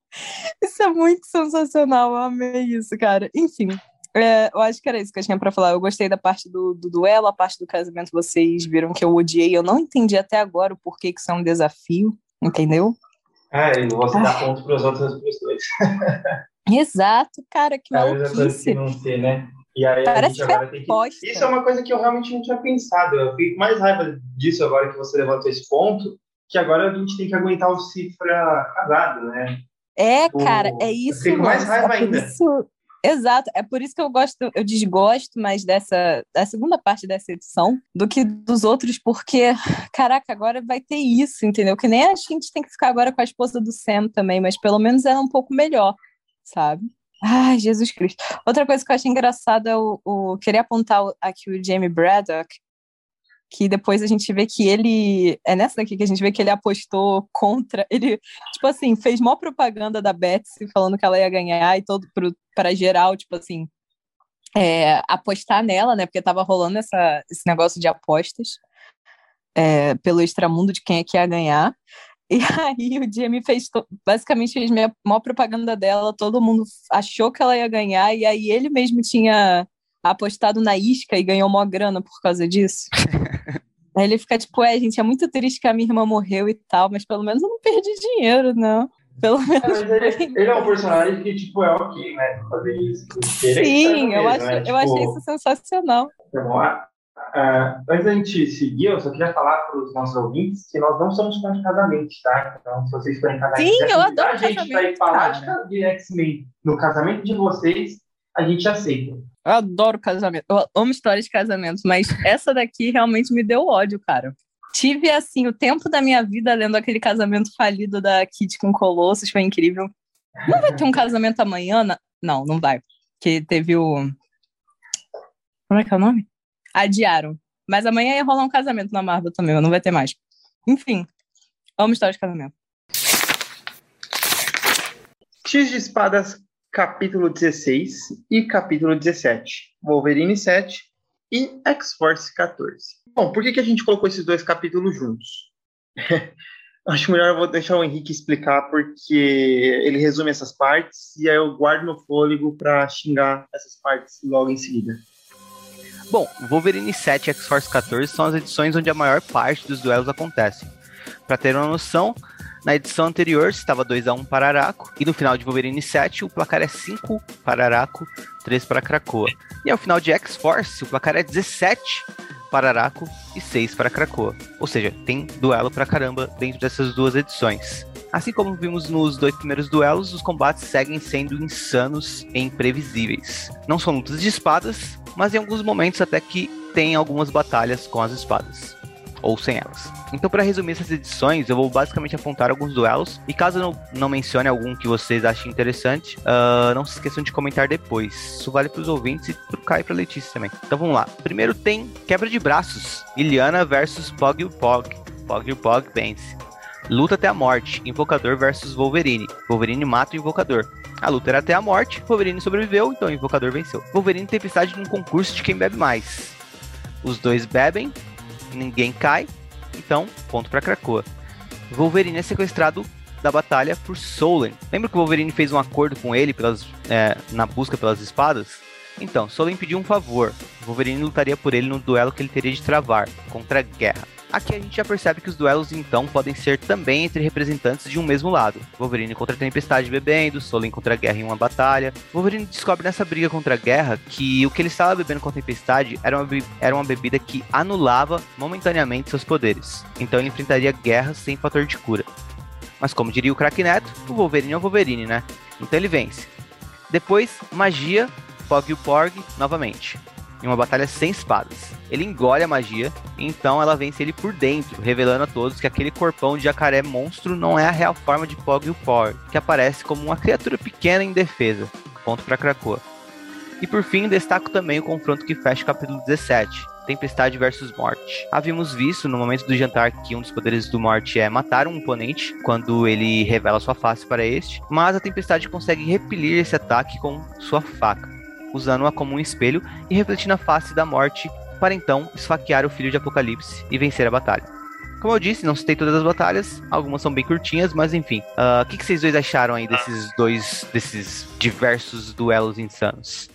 Isso é muito sensacional. Eu amei isso, cara. Enfim, é, eu acho que era isso que eu tinha pra falar. Eu gostei da parte do, do, duelo, a parte do casamento vocês viram que eu odiei. Eu não entendi até agora o porquê que isso é um desafio, entendeu? É, e você dá ponto para as outras pessoas. Exato, cara, que maluquice. Que não né? E aí Parece a gente agora tem que... Isso é uma coisa que eu realmente não tinha pensado. Eu fico mais raiva disso agora que você levantou esse ponto, que agora a gente tem que aguentar o cifra casado, né? É, cara, é isso. Fico mais raiva é ainda. Isso, Exato, é por isso que eu gosto, eu desgosto mais dessa da segunda parte dessa edição do que dos outros, porque, caraca, agora vai ter isso, entendeu? Que nem a gente tem que ficar agora com a esposa do Sam também, mas pelo menos é um pouco melhor, sabe? Ai, Jesus Cristo. Outra coisa que eu acho engraçada é o, o querer apontar aqui o Jamie Braddock, que depois a gente vê que ele. É nessa daqui que a gente vê que ele apostou contra. Ele, tipo assim, fez mó propaganda da Betsy falando que ela ia ganhar e todo para geral, tipo assim, é, apostar nela, né? Porque tava rolando essa, esse negócio de apostas é, pelo extramundo de quem é que ia ganhar. E aí o Jamie fez, basicamente fez a maior propaganda dela, todo mundo achou que ela ia ganhar, e aí ele mesmo tinha apostado na isca e ganhou uma grana por causa disso. Aí ele fica tipo, é, gente, é muito triste que a minha irmã morreu e tal, mas pelo menos eu não perdi dinheiro, não. Pelo menos. É, ele, ele, é um personagem que, tipo, é ok, né? Fazer isso. Sim, eu, acho, né? eu tipo, achei isso sensacional. Bom. Uh, antes da gente seguir, eu só queria falar para os nossos ouvintes que nós não somos contra casamento, tá? Então, se vocês forem casar, Sim, eu adoro a gente vai falar de X-Men no casamento de vocês, a gente aceita. Eu adoro casamento. Eu amo histórias de casamento, mas essa daqui realmente me deu ódio, cara. Tive, assim, o tempo da minha vida lendo aquele casamento falido da Kit com Colossus, foi incrível. Não vai ter um casamento amanhã? Não, não vai. Que teve o. Como é que é o nome? Adiaram. Mas amanhã ia rolar um casamento na Marvel também, não vai ter mais. Enfim, amo história de casamento. X de espadas capítulo 16 e capítulo 17, Wolverine 7 e X-Force 14. Bom, por que, que a gente colocou esses dois capítulos juntos? Acho melhor eu vou deixar o Henrique explicar, porque ele resume essas partes e aí eu guardo no fôlego para xingar essas partes logo em seguida. Bom, Wolverine 7 e X-Force 14 são as edições onde a maior parte dos duelos acontecem. Para ter uma noção, na edição anterior estava 2 a 1 para Araco, e no final de Wolverine 7 o placar é 5 para Araco, 3 para Krakoa. E ao final de X-Force o placar é 17 para Araco e 6 para Krakoa. Ou seja, tem duelo pra caramba dentro dessas duas edições. Assim como vimos nos dois primeiros duelos, os combates seguem sendo insanos e imprevisíveis. Não são lutas de espadas, mas em alguns momentos até que tem algumas batalhas com as espadas. Ou sem elas. Então, para resumir essas edições, eu vou basicamente apontar alguns duelos, e caso não, não mencione algum que vocês achem interessante, uh, não se esqueçam de comentar depois. Isso vale para os ouvintes e para o Caio e para Letícia também. Então vamos lá. Primeiro tem quebra de braços, Iliana versus Pog e Pog. Pog e Pog vence. Luta até a morte, Invocador versus Wolverine. Wolverine mata o Invocador. A luta era até a morte, Wolverine sobreviveu, então o Invocador venceu. Wolverine Tempestade num concurso de quem bebe mais. Os dois bebem, ninguém cai, então ponto para Krakoa. Wolverine é sequestrado da batalha por Solen. Lembra que o Wolverine fez um acordo com ele pelas, é, na busca pelas espadas? Então, Solen pediu um favor. Wolverine lutaria por ele no duelo que ele teria de travar contra a Guerra. Aqui a gente já percebe que os duelos então podem ser também entre representantes de um mesmo lado. Wolverine contra a Tempestade bebendo, Solen contra a Guerra em uma batalha. Wolverine descobre nessa briga contra a Guerra que o que ele estava bebendo com a Tempestade era uma, era uma bebida que anulava momentaneamente seus poderes. Então ele enfrentaria Guerra sem fator de cura. Mas como diria o Crack Neto, o Wolverine é o Wolverine, né? Então ele vence. Depois, magia, Pog e o Porg novamente em uma batalha sem espadas. Ele engole a magia, então ela vence ele por dentro, revelando a todos que aquele corpão de jacaré monstro não é a real forma de Pog Por, que aparece como uma criatura pequena e indefesa. Ponto para Krakoa. E por fim, destaco também o confronto que fecha o capítulo 17, Tempestade versus Morte. Havíamos visto no momento do jantar que um dos poderes do Morte é matar um oponente quando ele revela sua face para este, mas a Tempestade consegue repelir esse ataque com sua faca usando-a como um espelho e refletindo a face da morte para então esfaquear o filho de Apocalipse e vencer a batalha. Como eu disse, não citei todas as batalhas, algumas são bem curtinhas, mas enfim. Ah, o uh, que, que vocês dois acharam aí desses dois, desses diversos duelos insanos?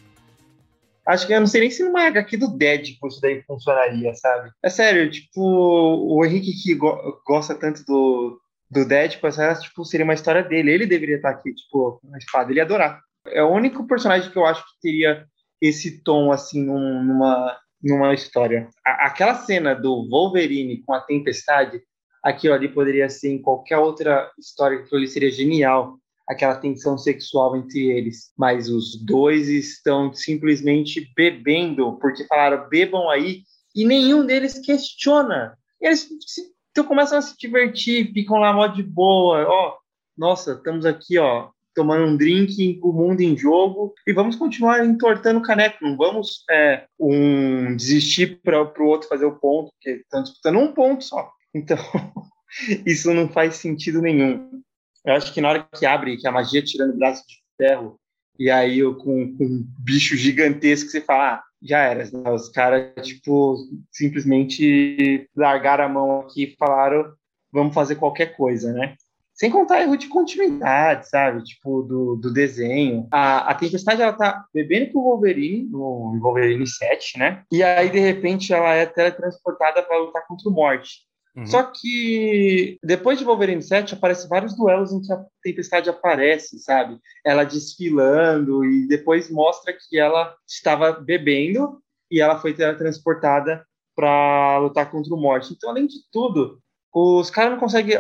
Acho que eu não sei nem se numa HQ do Deadpool isso daí funcionaria, sabe? É sério, tipo, o Henrique que go gosta tanto do, do Deadpool, essa tipo, seria uma história dele. Ele deveria estar aqui, tipo, na espada, ele ia adorar. É o único personagem que eu acho que teria esse tom, assim, num, numa, numa história. A, aquela cena do Wolverine com a Tempestade, aquilo ali poderia ser em qualquer outra história que ali seria genial. Aquela tensão sexual entre eles. Mas os dois estão simplesmente bebendo, porque falaram, bebam aí, e nenhum deles questiona. Eles se, então começam a se divertir, ficam lá mó de boa. Ó, nossa, estamos aqui, ó, tomando um drink, o mundo em jogo, e vamos continuar entortando o caneco, não vamos é, um, desistir para o outro fazer o ponto, porque estão disputando um ponto só. Então, isso não faz sentido nenhum. Eu acho que na hora que abre, que a magia tirando o braço de ferro, e aí eu, com, com um bicho gigantesco, você fala, ah, já era. Os caras, tipo, simplesmente largaram a mão aqui e falaram, vamos fazer qualquer coisa, né? Sem contar erro de continuidade, sabe? Tipo, do, do desenho. A, a Tempestade, ela tá bebendo com o Wolverine, no Wolverine 7, né? E aí, de repente, ela é teletransportada para lutar contra o Morte. Uhum. Só que depois de Wolverine 7 aparecem vários duelos em que a Tempestade aparece, sabe? Ela desfilando e depois mostra que ela estava bebendo e ela foi teletransportada para lutar contra o Morte. Então, além de tudo, os caras não conseguem,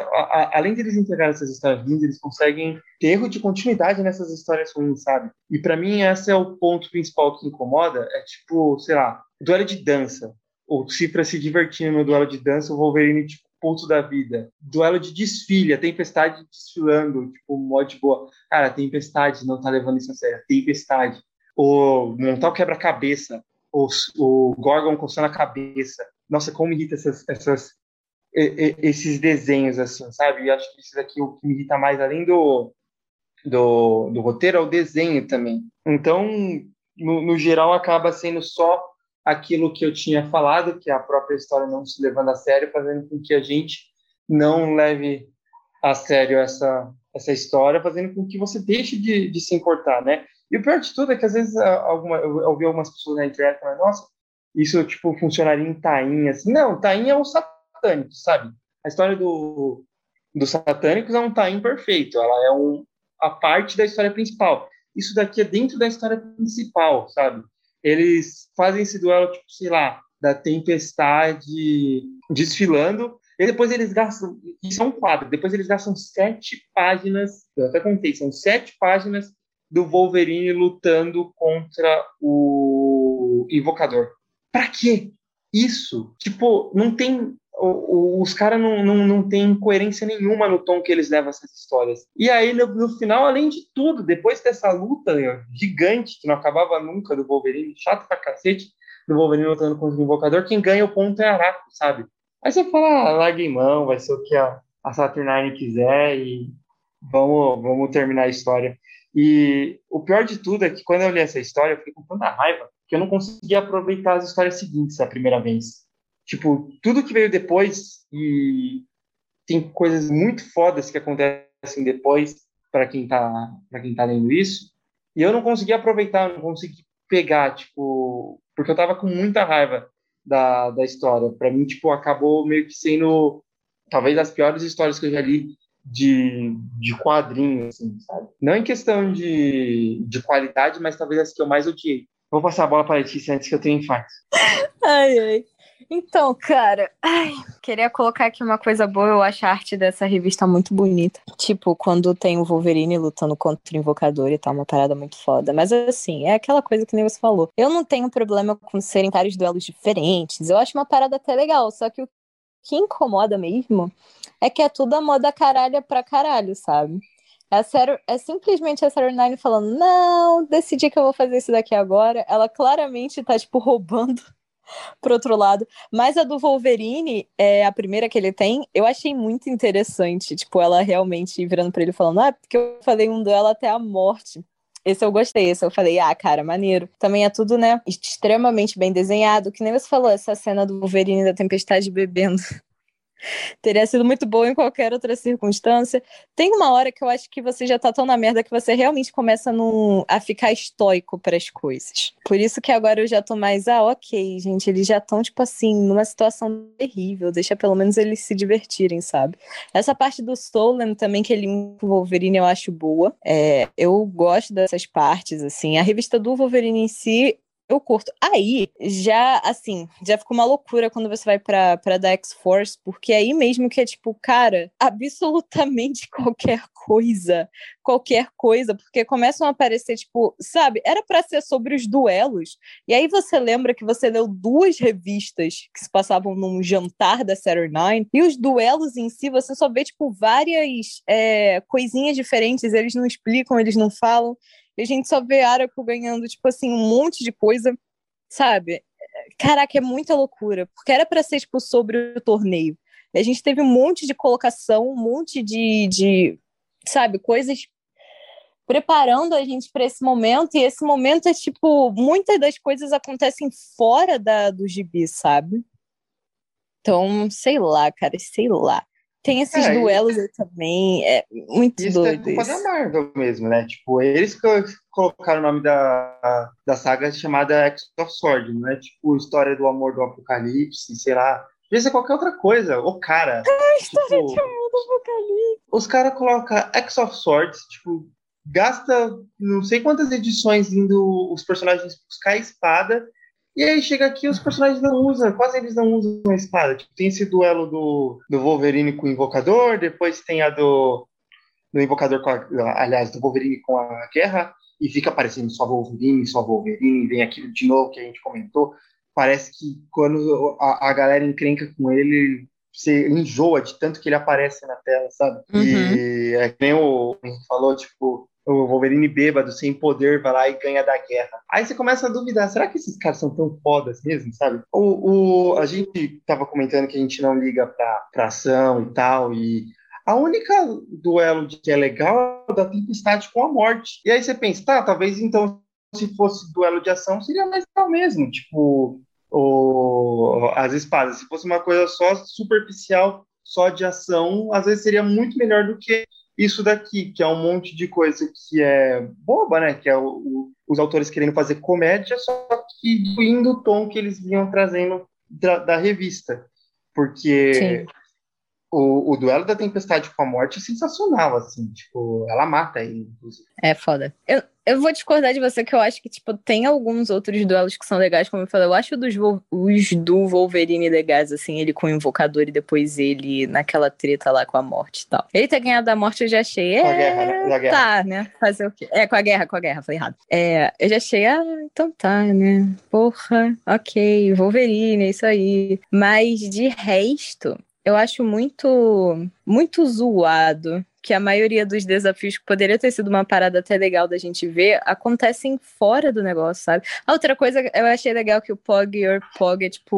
além de eles entregar essas histórias ruins, eles conseguem ter erro de continuidade nessas histórias ruins, sabe? E para mim, esse é o ponto principal que incomoda, é tipo, sei lá, duelo de dança. O Cifra se divertindo no duelo de dança, o Wolverine, tipo, ponto da vida. Duelo de desfile, a Tempestade desfilando, tipo, mod de boa. Cara, a Tempestade não tá levando isso a sério. Tempestade. O montar o quebra-cabeça. O, o Gorgon coçando a cabeça. Nossa, como irrita essas, essas esses desenhos, assim, sabe? E acho que isso daqui o que me irrita mais, além do, do, do roteiro, é o desenho também. Então, no, no, geral, acaba sendo só aquilo que eu tinha falado, que é a própria história não se levando a sério, fazendo com que a gente não leve a sério essa, essa história, fazendo com que você deixe de, de se importar, né? E o pior de tudo é que às vezes alguma, eu ouvi algumas pessoas na internet falando, nossa, isso tipo funcionaria em Tainha, assim. Não, Tainha é um sapo satânicos, sabe? A história do, dos satânicos é um time perfeito, ela é um, a parte da história principal. Isso daqui é dentro da história principal, sabe? Eles fazem esse duelo, tipo, sei lá, da tempestade desfilando, e depois eles gastam, isso é um quadro, depois eles gastam sete páginas, eu até contei, são sete páginas do Wolverine lutando contra o Invocador. Pra quê? Isso, tipo, não tem o, o, os caras não, não, não têm coerência nenhuma no tom que eles levam essas histórias. E aí, no, no final, além de tudo, depois dessa luta gigante, que não acabava nunca do Wolverine, chato pra cacete, do Wolverine lutando contra o Invocador, quem ganha o ponto é Araco, sabe? Aí você fala, ah, larga mão, vai ser o que a, a Saturnine quiser e vamos, vamos terminar a história. E o pior de tudo é que quando eu li essa história, eu fiquei com tanta raiva que eu não conseguia aproveitar as histórias seguintes a primeira vez. Tipo, tudo que veio depois e tem coisas muito fodas que acontecem depois para quem tá para quem tá lendo isso. E eu não consegui aproveitar, não consegui pegar, tipo, porque eu tava com muita raiva da, da história. Para mim, tipo, acabou meio que sendo talvez as piores histórias que eu já li de, de quadrinho, assim, sabe? Não em questão de, de qualidade, mas talvez as que eu mais odiei. Vou passar a bola para a Letícia antes que eu tenha infarto. Ai, ai. Então, cara, ai, queria colocar aqui uma coisa boa. Eu acho a arte dessa revista muito bonita. Tipo, quando tem o Wolverine lutando contra o Invocador e tal, uma parada muito foda. Mas assim, é aquela coisa que nem você falou. Eu não tenho problema com serem vários duelos diferentes. Eu acho uma parada até legal. Só que o que incomoda mesmo é que é tudo a moda caralha pra caralho, sabe? É, sério, é simplesmente a Sarah Nine falando, não, decidi que eu vou fazer isso daqui agora. Ela claramente tá, tipo, roubando pro outro lado. Mas a do Wolverine, é, a primeira que ele tem, eu achei muito interessante. Tipo, ela realmente virando pra ele falando, ah, porque eu falei um duelo até a morte. Esse eu gostei, esse eu falei, ah, cara, maneiro. Também é tudo, né, extremamente bem desenhado, que nem você falou, essa cena do Wolverine da Tempestade bebendo Teria sido muito boa em qualquer outra circunstância. Tem uma hora que eu acho que você já tá tão na merda que você realmente começa num, a ficar estoico para as coisas. Por isso que agora eu já tô mais, ah, ok, gente, eles já estão, tipo assim, numa situação terrível. Deixa pelo menos eles se divertirem, sabe? Essa parte do Stolen também, que ele o Wolverine, eu acho boa. É, eu gosto dessas partes, assim. A revista do Wolverine em si, eu curto. Aí, já, assim, já ficou uma loucura quando você vai pra, pra da X-Force, porque aí mesmo que é tipo, cara, absolutamente qualquer coisa, qualquer coisa, porque começam a aparecer, tipo, sabe, era para ser sobre os duelos, e aí você lembra que você leu duas revistas que se passavam num jantar da Saturday Nine, e os duelos em si, você só vê, tipo, várias é, coisinhas diferentes, eles não explicam, eles não falam, e a gente só vê Araco ganhando, tipo assim, um monte de coisa, sabe? Caraca, é muita loucura. Porque era para ser, tipo, sobre o torneio. E a gente teve um monte de colocação, um monte de, de sabe, coisas preparando a gente para esse momento. E esse momento é, tipo, muitas das coisas acontecem fora da, do gibi, sabe? Então, sei lá, cara, sei lá. Tem esses é, duelos aí também, é muito isso doido. É culpa da Marvel mesmo, né? Tipo, eles que colocaram o nome da, da saga chamada X of Sword, não é tipo história do amor do apocalipse, sei lá. Podia ser qualquer outra coisa. O cara. Ah, história tipo, de amor do apocalipse. Os caras colocam X of Swords, tipo, gasta não sei quantas edições indo os personagens buscar a espada e aí chega aqui os personagens não usam, quase eles não usam a espada. Tipo, tem esse duelo do, do Wolverine com o Invocador, depois tem a do, do Invocador com a, aliás, do Wolverine com a Guerra, e fica aparecendo só Wolverine, só Wolverine, vem aquilo de novo que a gente comentou. Parece que quando a, a galera encrenca com ele, você enjoa de tanto que ele aparece na tela, sabe? Uhum. E é que nem o Henrique falou, tipo, o Wolverine bêbado, sem poder, vai lá e ganha da guerra. Aí você começa a duvidar, será que esses caras são tão fodas mesmo, sabe? O, o, a gente tava comentando que a gente não liga pra, pra ação e tal, e a única duelo que é legal é da Tempestade com a Morte. E aí você pensa, tá, talvez então se fosse duelo de ação seria mais legal mesmo, tipo, o, as espadas. Se fosse uma coisa só superficial, só de ação, às vezes seria muito melhor do que isso daqui, que é um monte de coisa que é boba, né? Que é o, o, os autores querendo fazer comédia, só que indo o tom que eles vinham trazendo da, da revista. Porque Sim. O, o duelo da Tempestade com a Morte é sensacional, assim, tipo, ela mata ele, inclusive. É foda. Eu, eu vou discordar de você que eu acho que, tipo, tem alguns outros duelos que são legais, como eu falei. Eu acho dos, os do Wolverine legais, assim, ele com o Invocador e depois ele naquela treta lá com a morte e tal. Ele ter ganhado a morte eu já achei. Com a É, guerra, né? Da guerra. tá, né? Fazer o quê? É, com a guerra, com a guerra, falei errado. É, eu já achei, ah, então tá, né? Porra, ok, Wolverine, é isso aí. Mas de resto, eu acho muito, muito zoado que a maioria dos desafios que poderia ter sido uma parada até legal da gente ver acontecem fora do negócio, sabe? A outra coisa, eu achei legal que o Pog or Pog é tipo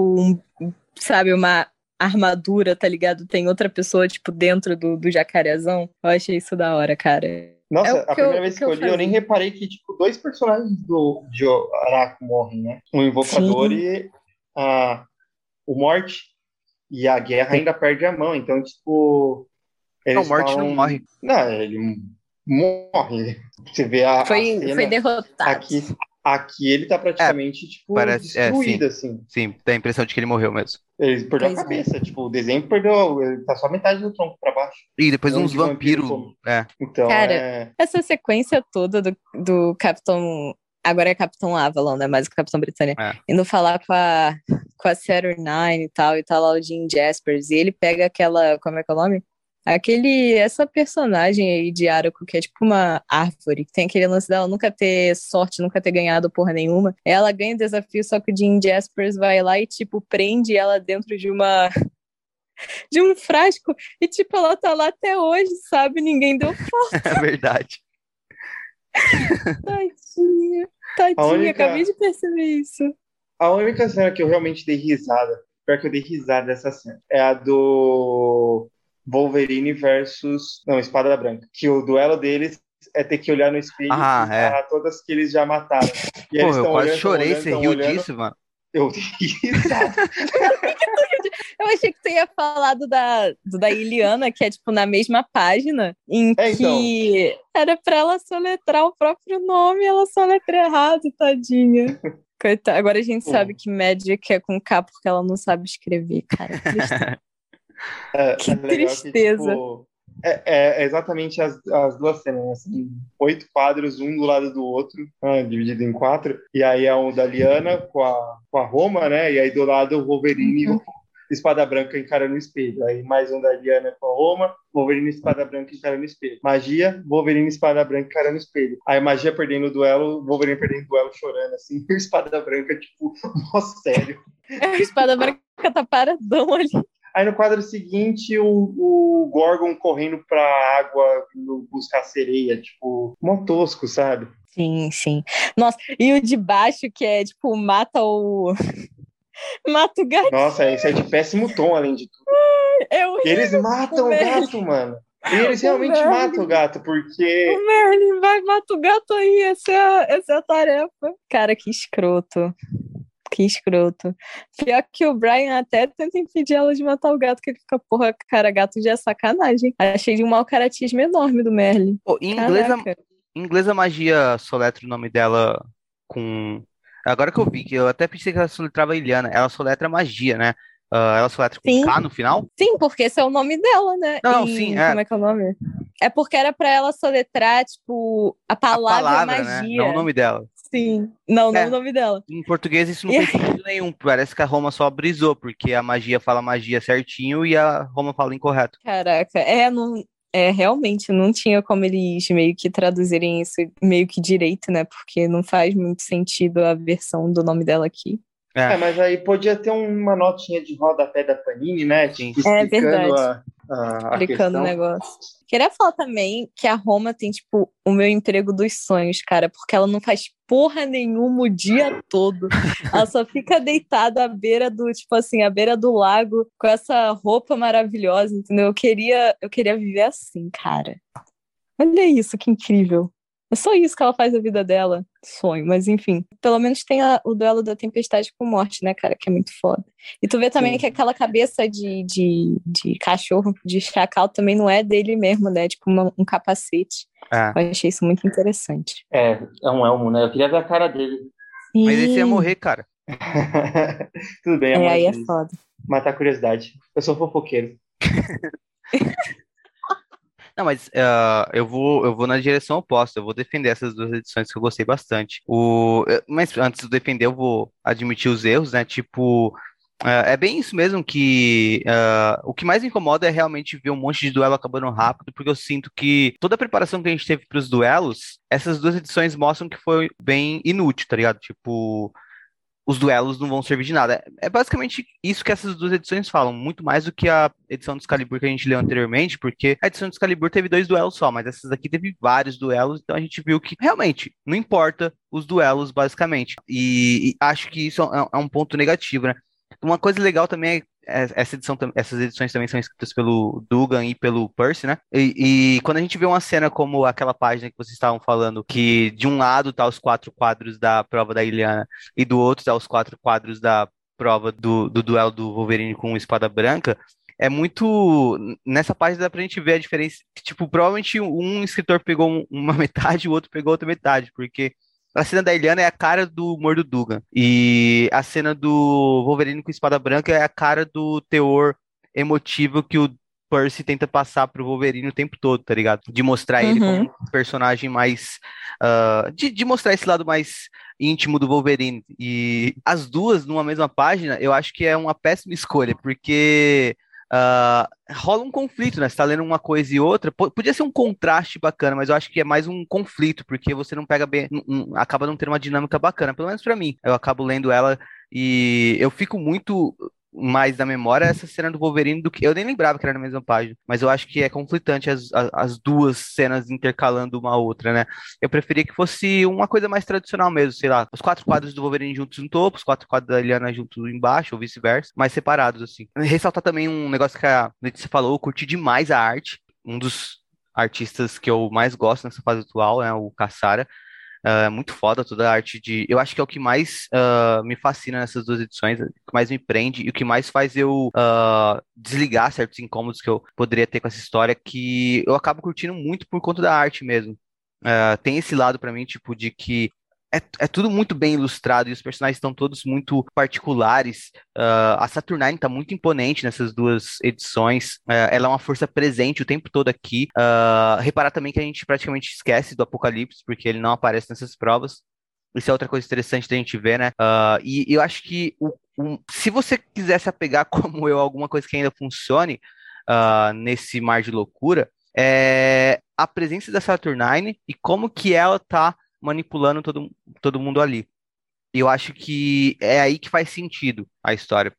um, sabe, uma armadura, tá ligado? Tem outra pessoa, tipo, dentro do, do jacarezão. Eu achei isso da hora, cara. Nossa, É a eu- primeira o vez que eu eu li, eu nem reparei que, tipo, dois personagens do, de Araco morrem, né? O Invocador Sim. e a, o Morte. E a Guerra ainda perde a mão, então, tipo... Não, o Morte falam- não morre. Não, ele morre. Você vê a, a Foi, cena foi derrotado. aqui, aqui ele tá praticamente, tipo, parece- é, destruído, assim. Sim, dá a impressão de que ele morreu mesmo. Ele perdeu Pois a é. cabeça, tipo, o desenho perdeu, ele tá só metade do tronco pra baixo. E depois Onde uns vampiro vampiros. come. É. Então, Cara, é... Essa sequência toda do, do Capitão. Agora é Capitão Avalon, né? Mas o Capitão Britânia. É. Indo falar com a, com a Saturnine e tal, e tá lá o Jim Jaspers. E ele pega aquela. Como é que é o nome? Aquele. Essa personagem aí de Araco, que é tipo uma árvore, que tem aquele lance dela nunca ter sorte, nunca ter ganhado porra nenhuma. Ela ganha o desafio, só que o Jim Jaspers vai lá e, tipo, prende ela dentro de uma. De um frasco, e tipo, ela tá lá até hoje, sabe? Ninguém deu É verdade. Tadinha, tadinha, A única- acabei de perceber isso. A única cena que eu realmente dei risada, pior que eu dei risada dessa cena, é a do Wolverine versus. Não, Espada Branca. Que o duelo deles é ter que olhar no espelho Ah, e é. todas que eles já mataram. E Pô, eles eu quase olhando, chorei, olhando, você riu olhando. disso, mano. Eu. Eu achei que você ia falar do da, do da Iliana, que é tipo na mesma página, em É, então. que era pra ela soletrar o próprio nome, ela soletra errado, tadinha. Coitada. Agora a gente Pô. sabe que Magic é com K porque ela não sabe escrever, cara. Triste. É, Que é tristeza. tipo, é, é- é exatamente as, as duas cenas, né? assim, oito quadros, um do lado do outro, ah, dividido em quatro. E aí é um da Liana com a, com a Roma, né? E aí do lado o Wolverine e o Espada Branca encarando o espelho. Aí mais um da Liana com a Roma, Wolverine e Espada Branca encarando o espelho. Magia, Wolverine Espada Branca encarando o espelho. Aí magia perdendo o duelo, Wolverine perdendo o duelo chorando, assim. E o Espada Branca, tipo, mó sério. a espada branca tá paradão ali. Aí no quadro seguinte, o, o Gorgon correndo pra água, buscar sereia, tipo, mó tosco, sabe? Sim, sim. Nossa, e o de baixo, que é tipo, mata o. mata o gato. Nossa, isso é de péssimo tom, além de tudo. É o E eles matam o gato, mano. Eles O realmente Merlin. matam o gato, porque. O Merlin vai mata o gato aí, essa é, a, essa é a tarefa. Cara, que escroto. Que escroto. Pior que o Brian até tenta impedir ela de matar o gato, que ele fica, porra, cara, gato já é sacanagem. Achei de um mau caratismo enorme do Merlin. Pô, em inglês, a, em inglês a magia soletra o nome dela com. Agora que eu vi, que eu até pensei que ela soletrava Iliana. Ela soletra magia, né? Ah, ela soletra com Sim. K no final? Sim, porque esse é o nome dela, né? Não, Em- sim, é. Como é que é o nome? É porque era pra ela soletrar, tipo, a A palavra, palavra, né? magia. Não o nome dela. Sim. Não, não É. o nome dela. Em português isso não E- fez sentido nenhum. Parece que a Roma só brisou, porque a magia fala magia certinho e a Roma fala incorreto. Caraca, é, não, é, realmente não tinha como eles meio que traduzirem isso meio que direito, né? Porque não faz muito sentido a versão do nome dela aqui. É, É, mas aí podia ter uma notinha de rodapé da Panini, né? Sim. Tipo, É explicando verdade. A, o negócio. Queria falar também que a Roma tem, tipo, o meu emprego dos sonhos, cara, porque ela não faz porra nenhuma o dia todo. Ela só fica deitada à beira do, tipo assim, à beira do lago, com essa roupa maravilhosa, entendeu? Eu queria, eu queria viver assim, cara. Olha isso, que incrível. É só isso que ela faz a vida dela. Sonho, mas enfim. Pelo menos tem a- o duelo da tempestade com morte, né, cara? Que é muito foda. E tu vê também Sim. que aquela cabeça de, de, de cachorro, de chacal, também não é dele mesmo, né? Tipo uma- um capacete. é. Eu achei isso muito interessante. É, é um elmo, né? Eu queria ver a cara dele. Mas esse ia morrer, cara. Tudo bem, É, aí é foda. matar a curiosidade. Eu sou fofoqueiro. Não, mas uh, eu, vou, eu vou na direção oposta, eu vou defender essas duas edições que eu gostei bastante. O, mas antes de defender, eu vou admitir os erros, né? Tipo, uh, é bem isso mesmo que uh, o que mais incomoda é realmente ver um monte de duelo acabando rápido, porque eu sinto que toda a preparação que a gente teve para os duelos, essas duas edições mostram que foi bem inútil, tá ligado? Tipo, os duelos não vão servir de nada. É basicamente isso que essas duas edições falam, muito mais do que a edição do Excalibur que a gente leu anteriormente, porque a edição do Excalibur teve dois duelos só, mas essas aqui teve vários duelos, então a gente viu que realmente não importa os duelos, basicamente. E, e acho que isso é, é um ponto negativo, né? Uma coisa legal também é essa edição, essas edições também são escritas pelo Dugan e pelo Percy, né? E, e, quando a gente vê uma cena como aquela página que vocês estavam falando, que de um lado tá os quatro quadros da prova da Iliana e do outro tá os quatro quadros da prova do, do duelo do Wolverine com espada branca, é muito. Nessa página dá pra gente ver a diferença. Tipo, provavelmente um escritor pegou uma metade, o outro pegou outra metade, porque a cena da Eliana é a cara do humor do Dugan. E a cena do Wolverine com espada branca é a cara do teor emotivo que o Percy tenta passar pro Wolverine o tempo todo, tá ligado? De mostrar uhum. ele como uhum. um personagem mais. Uh, de, de mostrar esse lado mais íntimo do Wolverine. E as duas numa mesma página, eu acho que é uma péssima escolha, porque Uh, rola um conflito, né? Você tá lendo uma coisa e outra. Podia ser um contraste bacana, mas eu acho que é mais um conflito, porque você não pega bem, um, acaba não tendo uma dinâmica bacana, pelo menos para mim. Eu acabo lendo ela e eu fico muito mais da memória essa cena do Wolverine do que. Eu nem lembrava que era na mesma página, mas eu acho que é conflitante as, as, as duas cenas intercalando uma outra, né? Eu preferia que fosse uma coisa mais tradicional mesmo, sei lá, os quatro quadros do Wolverine juntos no topo, os quatro quadros da Eliana juntos embaixo, ou vice-versa, mais separados, assim. Ressaltar também um negócio que a Letícia falou, eu curti demais a arte, um dos artistas que eu mais gosto nessa fase atual, é o Caçara. Uh, muito foda toda a arte de. Eu acho que é o que mais uh, me fascina nessas duas edições, o que mais me prende e o que mais faz eu uh, desligar certos incômodos que eu poderia ter com essa história, que eu acabo curtindo muito por conta da arte mesmo. tem esse lado para mim, tipo, de que é, é, tudo muito bem ilustrado e os personagens estão todos muito particulares. Uh, a Saturnine está muito imponente nessas duas edições. Uh, ela é uma força presente o tempo todo aqui. Uh, reparar também que a gente praticamente esquece do Apocalipse, porque ele não aparece nessas provas. Isso é outra coisa interessante da gente ver, né? e eu acho que o, o, se você quisesse apegar, como eu, alguma coisa que ainda funcione nesse mar de loucura, é a presença da Saturnine e como que ela tá manipulando todo, todo mundo ali. E eu acho que é aí que faz sentido a história.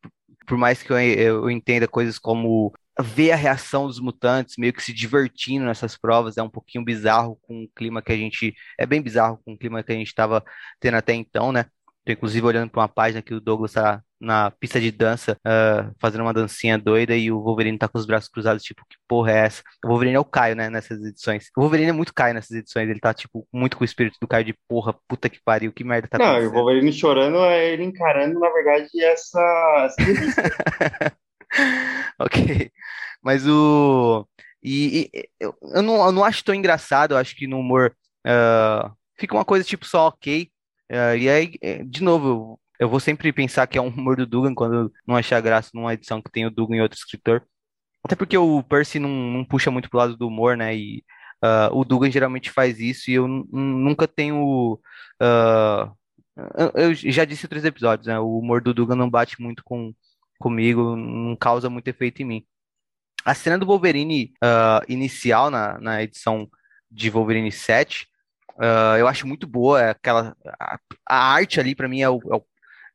Por, mais que eu, eu entenda coisas como ver a reação dos mutantes meio que se divertindo nessas provas é um pouquinho bizarro com o clima que a gente. É bem bizarro com o clima que a gente estava tendo até então, né? Tô, inclusive, olhando para uma página que o Douglas está na pista de dança, uh, fazendo uma dancinha doida, e o Wolverine tá com os braços cruzados, tipo, que porra é essa? O Wolverine é o Caio, né, nessas edições. O Wolverine é muito Caio nessas edições, ele tá, tipo, muito com o espírito do Caio de porra, puta que pariu, que merda tá Não, o Wolverine chorando é ele encarando, na verdade, essa... ok. Mas o... E, e eu, eu, não, eu não acho tão engraçado, eu acho que no humor uh, fica uma coisa, tipo, só ok, Uh, e aí, é, de novo, eu vou sempre pensar que é um humor do Dugan quando não achar graça numa edição que tem o Dugan e outro escritor. Até porque o Percy não, não puxa muito pro lado do humor, né? E uh, o Dugan geralmente faz isso e eu nunca tenho. Uh, eu já disse em outros episódios, né? O humor do Dugan não bate muito com, comigo, não causa muito efeito em mim. A cena do Wolverine uh, inicial na, na edição de Wolverine 7 Uh, eu acho muito boa é aquela a, a arte ali para mim é, o, é, o,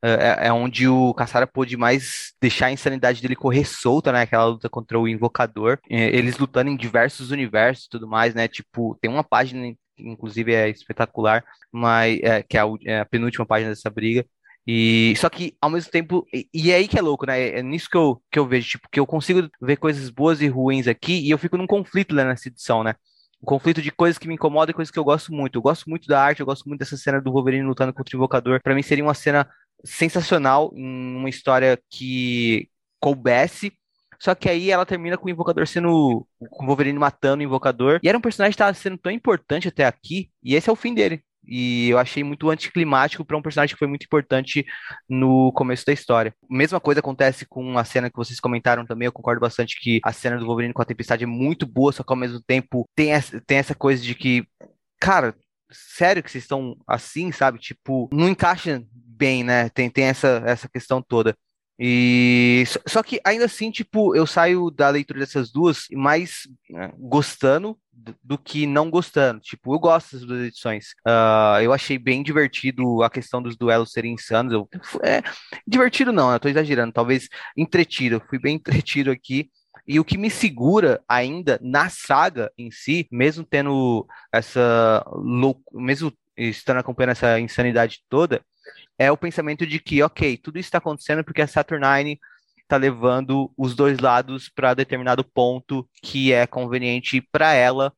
é, é, onde o Caçara pôde mais deixar a insanidade dele correr solta, né? Aquela luta contra o Invocador, eles lutando em diversos universos tudo mais, né? Tipo, tem uma página que inclusive é espetacular, mas é, que é a, é a penúltima página dessa briga. E só que ao mesmo tempo, e, e, é aí que é louco, né? É, é nisso que eu, que eu vejo, tipo, que eu consigo ver coisas boas e ruins aqui e eu fico num conflito né, nessa edição, né? Um conflito de coisas que me incomodam e coisas que eu gosto muito. Eu gosto muito da arte, eu gosto muito dessa cena do Wolverine lutando contra o Invocador. Para mim seria uma cena sensacional em uma história que coubesse. Só que aí ela termina com o Invocador sendo. com o Wolverine matando o Invocador. E era um personagem que estava sendo tão importante até aqui, e esse é o fim dele. E eu achei muito anticlimático para um personagem que foi muito importante no começo da história. Mesma coisa acontece com a cena que vocês comentaram também, eu concordo bastante que a cena do Wolverine com a Tempestade é muito boa, só que ao mesmo tempo tem essa, tem essa coisa de que, cara, sério que vocês estão assim, sabe? Tipo, não encaixa bem, né? Tem, tem essa, essa questão toda. E só que ainda assim, tipo, eu saio da leitura dessas duas mais né, gostando do que não gostando. Tipo, eu gosto das duas edições. Uh, eu achei bem divertido a questão dos duelos serem insanos. Eu, é, divertido não, eu tô exagerando. Talvez entretido. Eu fui bem entretido aqui. E o que me segura ainda na saga em si, mesmo tendo essa loucura, mesmo estando acompanhando essa insanidade toda, é o pensamento de que, ok, tudo isso está acontecendo porque a Saturnine está levando os dois lados para determinado ponto que é conveniente para ela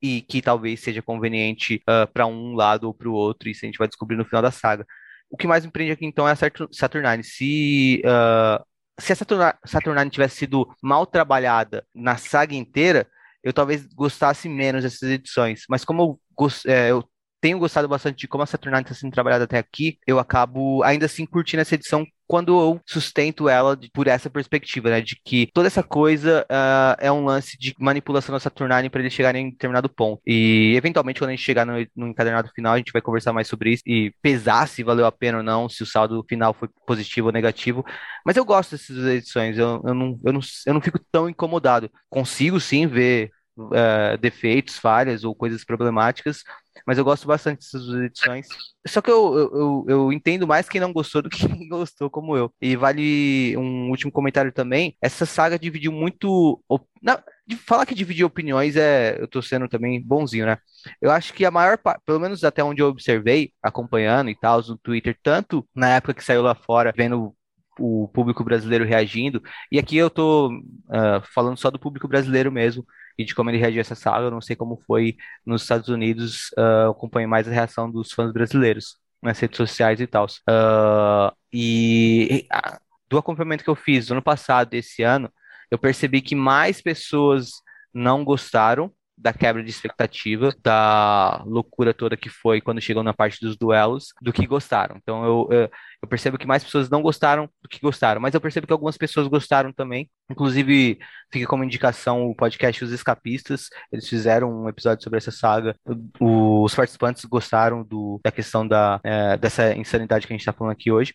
e que talvez seja conveniente uh, para um lado ou para o outro, isso a gente vai descobrir no final da saga. O que mais me prende aqui então é a Saturnine. Se, uh, se a Saturnine tivesse sido mal trabalhada na saga inteira, eu talvez gostasse menos dessas edições. Mas como eu, é, eu tenho gostado bastante de como a Saturnine está sendo trabalhada até aqui, eu acabo ainda assim curtindo essa edição quando eu sustento ela por essa perspectiva, né? De que toda essa coisa uh, é um lance de manipulação da Saturnine para eles chegarem em determinado ponto. E eventualmente, quando a gente chegar no, no encadernado final, a gente vai conversar mais sobre isso e pesar se valeu a pena ou não, se o saldo final foi positivo ou negativo. Mas eu gosto dessas edições, eu, eu, não, eu, não, eu não fico tão incomodado. Consigo sim ver uh, defeitos, falhas ou coisas problemáticas, mas eu gosto bastante dessas duas edições. Só que eu, eu, eu, entendo mais quem não gostou do que quem gostou, como eu. E vale um último comentário também. Essa saga dividiu muito. Não, falar que dividiu opiniões é. Eu tô sendo também bonzinho, né? Eu acho que a maior parte, pelo menos até onde eu observei, acompanhando e tal, no Twitter, tanto na época que saiu lá fora, vendo o público brasileiro reagindo, e aqui eu tô uh, falando só do público brasileiro mesmo, e de como ele reagiu a essa saga. Eu não sei como foi nos Estados Unidos, uh, acompanho mais a reação dos fãs brasileiros nas redes sociais e tal. Uh, e uh, do acompanhamento que eu fiz do ano passado e esse ano, eu percebi que mais pessoas não gostaram da quebra de expectativa, da loucura toda que foi quando chegou na parte dos duelos, do que gostaram. Então eu, eu, eu, percebo que mais pessoas não gostaram do que gostaram, mas eu percebo que algumas pessoas gostaram também. Inclusive, fica como indicação o podcast Os Escapistas, eles fizeram um episódio sobre essa saga. Os participantes gostaram do, da questão da, é, dessa insanidade que a gente está falando aqui hoje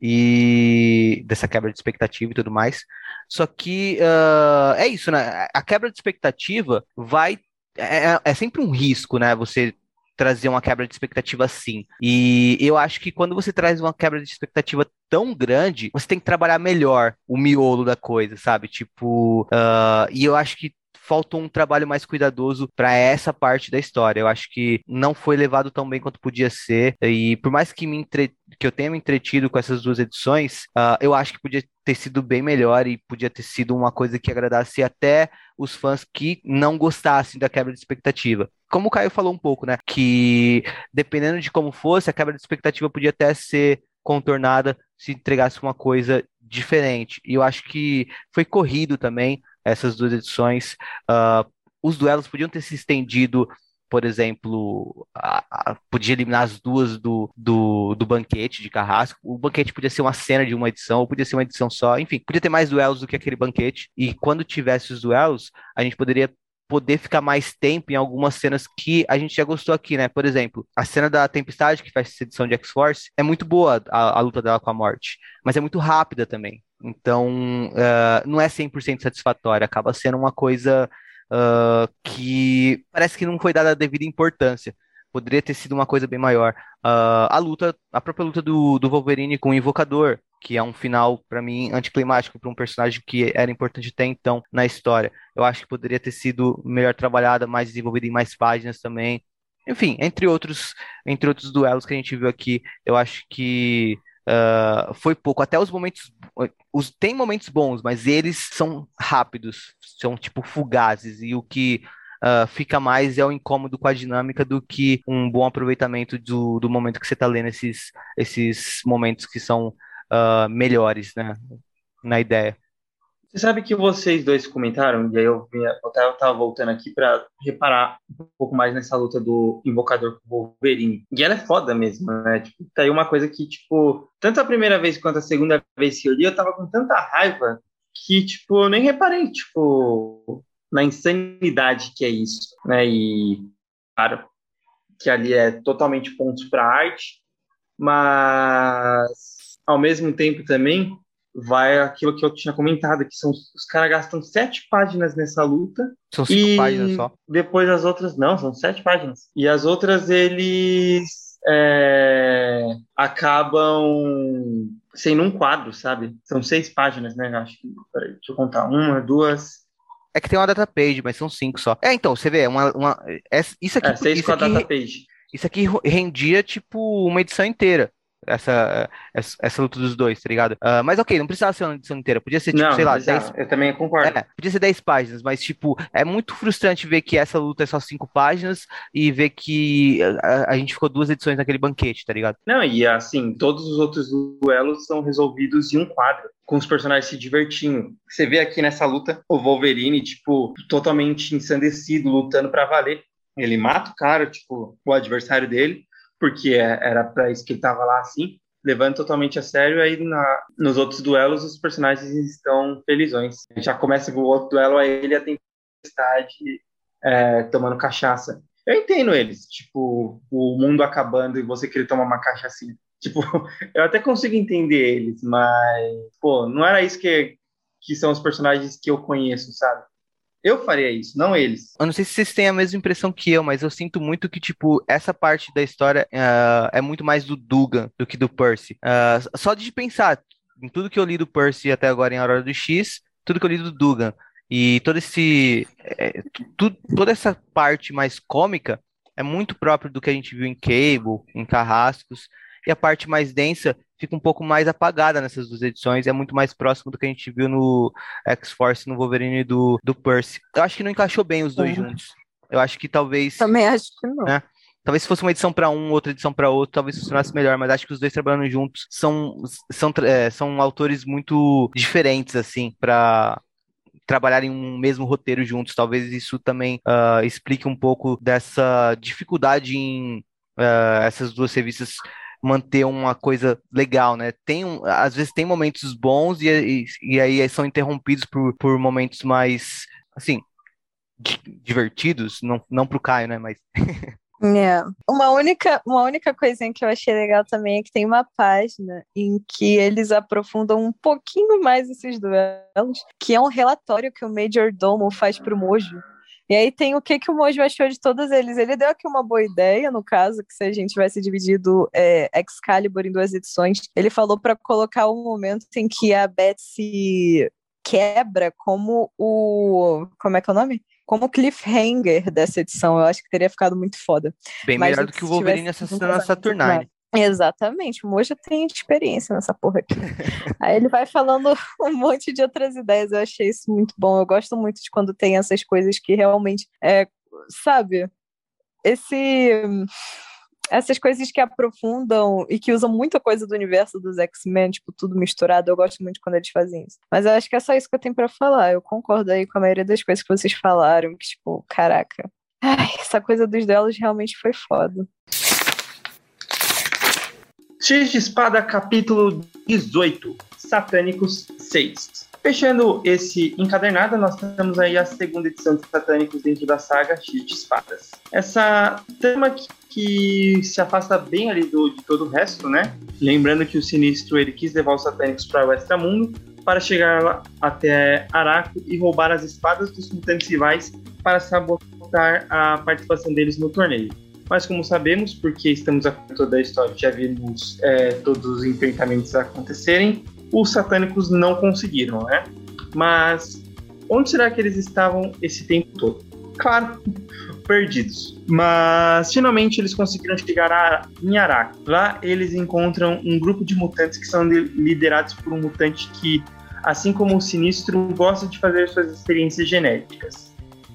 e dessa quebra de expectativa e tudo mais. Só que uh, é isso, né? A quebra de expectativa vai. É, é, é sempre um risco, né? Você trazer uma quebra de expectativa assim. E eu acho que quando você traz uma quebra de expectativa tão grande, você tem que trabalhar melhor o miolo da coisa, sabe? Tipo, uh, e eu acho que faltou um trabalho mais cuidadoso para essa parte da história. Eu acho que não foi levado tão bem quanto podia ser. E por mais que, me entre... que eu tenha me entretido com essas duas edições, uh, eu acho que podia ter sido bem melhor e podia ter sido uma coisa que agradasse até os fãs que não gostassem da quebra de expectativa. Como o Caio falou um pouco, né? Que dependendo de como fosse, a quebra de expectativa podia até ser contornada se entregasse uma coisa diferente. E eu acho que foi corrido também essas duas edições. Uh, os duelos podiam ter se estendido, por exemplo, a, a, podia eliminar as duas do, do, do, banquete de Carrasco. O banquete podia ser uma cena de uma edição, ou podia ser uma edição só. Enfim, podia ter mais duelos do que aquele banquete. E quando tivesse os duelos, a gente poderia poder ficar mais tempo em algumas cenas que a gente já gostou aqui, né? Por exemplo, a cena da Tempestade, que faz essa edição de X-Force, é muito boa a, a, luta dela com a morte, mas é muito rápida também. Então, uh, não é 100% satisfatória, acaba sendo uma coisa uh, que parece que não foi dada a devida importância. Poderia ter sido uma coisa bem maior. Uh, a luta, a própria luta do, do Wolverine com o Invocador, que é um final, para mim, anticlimático para um personagem que era importante até então na história. Eu acho que poderia ter sido melhor trabalhada, mais desenvolvida em mais páginas também. Enfim, entre outros, entre outros duelos que a gente viu aqui, eu acho que uh, foi pouco. Até os momentos. Os, tem momentos bons, mas eles são rápidos, são tipo fugazes. E o que uh, fica mais é o incômodo com a dinâmica do que um bom aproveitamento do, do momento que você está lendo esses, esses momentos que são uh, melhores, né? Na ideia. Você sabe que vocês dois comentaram, e aí eu, eu tava voltando aqui para reparar um pouco mais nessa luta do Invocador com o Wolverine. E ela é foda mesmo, né? Tipo, tá aí uma coisa que, tipo, tanto a primeira vez quanto a segunda vez que eu li, eu tava com tanta raiva que, tipo, eu nem reparei, tipo, na insanidade que é isso, né? E, claro, que ali é totalmente pontos para arte, mas, ao mesmo tempo também, vai aquilo que eu tinha comentado, que são os caras gastam sete páginas nessa luta. São cinco e páginas só. Depois as outras, não, são sete páginas. E as outras eles é, acabam sendo um quadro, sabe? São seis páginas, né? Acho que. Peraí, deixa eu contar. Uma, duas. É que tem uma data page, mas são cinco só. É, então, você vê, uma, uma, é, isso aqui. É, seis isso com a aqui, data page. Isso aqui rendia, tipo, uma edição inteira essa, essa, essa, luta dos dois, tá ligado? Uh, mas ok, não precisava ser uma edição inteira, podia ser, tipo, não, sei lá, 10, eu também concordo. É, podia ser 10 páginas, mas, tipo, é muito frustrante ver que essa luta é só 5 páginas e ver que a, a, gente ficou duas edições naquele banquete, tá ligado? Não, e assim, todos os outros duelos são resolvidos em um quadro com os personagens se divertindo. Você vê aqui nessa luta o Wolverine, tipo, totalmente ensandecido, lutando para valer. Ele mata o cara, tipo, o adversário dele, porque é, era para isso que ele tava lá assim, levando totalmente a sério. Aí na, nos outros duelos os personagens estão felizões. Já começa com o outro duelo, aí ele a tempestade é, tomando cachaça. Eu entendo eles, tipo, o mundo acabando e você querer tomar uma cachaça Tipo, eu até consigo entender eles, mas, pô, não era isso que, que são os personagens que eu conheço, sabe? Eu faria isso, não eles. Eu não sei se vocês têm a mesma impressão que eu, mas eu sinto muito que, tipo, essa parte da história uh, é muito mais do Dugan do que do Percy. Uh, só de pensar em tudo que eu li do Percy até agora em Aurora do X, tudo que eu li do Dugan. E todo esse. É, tu, toda essa parte mais cômica é muito próprio do que a gente viu em Cable, em Carrascos. E a parte mais densa fica um pouco mais apagada nessas duas edições, é muito mais próximo do que a gente viu no X-Force, no Wolverine do, do Percy. Eu acho que não encaixou bem os dois uhum. juntos. Eu acho que talvez. Também acho que não. Né? Talvez se fosse uma edição para um, outra edição para outro, talvez funcionasse melhor, mas acho que os dois trabalhando juntos são, são, é, são autores muito diferentes, assim, para trabalharem um mesmo roteiro juntos. Talvez isso também uh, explique um pouco dessa dificuldade em uh, essas duas revistas manter uma coisa legal, né? Tem um, às vezes tem momentos bons e, e, e aí são interrompidos por, por momentos mais, assim, divertidos, não, não pro Caio, né? Mas. É. Uma única, uma única coisinha que eu achei legal também é que tem uma página em que eles aprofundam um pouquinho mais esses duelos, que é um relatório que o Major Domo faz pro Mojo e aí tem o que, que o Mojo achou de todos eles. Ele deu aqui uma boa ideia, no caso, que se a gente tivesse dividido é, Excalibur em duas edições, ele falou para colocar o momento em que a Betsy quebra como o. Como é que é o nome? Como cliffhanger dessa edição. Eu acho que teria ficado muito foda. Bem Mas melhor do que o Wolverine assassinando a Saturnine. Exatamente, o Mojo tem experiência nessa porra aqui. Aí ele vai falando um monte de outras ideias, eu achei isso muito bom. Eu gosto muito de quando tem essas coisas que realmente, é, sabe, esse essas coisas que aprofundam e que usam muita coisa do universo dos X-Men, tipo, tudo misturado, eu gosto muito quando eles fazem isso. Mas eu acho que é só isso que eu tenho para falar. Eu concordo aí com a maioria das coisas que vocês falaram, que, tipo, caraca. Ai, essa coisa dos delas realmente foi foda. X de Espada, capítulo 18, Satânicos 6. Fechando esse encadernado, nós temos aí a segunda edição de Satânicos dentro da saga X de Espadas. Essa tema que, que se afasta bem ali do, de todo o resto, né? Lembrando que o Sinistro ele quis levar os Satânicos para o Extramundo para chegar lá até Araco e roubar as espadas dos mutantes rivais para sabotar a participação deles no torneio. Mas como sabemos, porque estamos acompanhando toda a história, já vimos é, todos os enfrentamentos acontecerem, os satânicos não conseguiram, né? Mas onde será que eles estavam esse tempo todo? Claro, perdidos. Mas finalmente eles conseguiram chegar a, em Araque. Lá eles encontram um grupo de mutantes que são liderados por um mutante que, assim como o Sinistro, gosta de fazer suas experiências genéticas.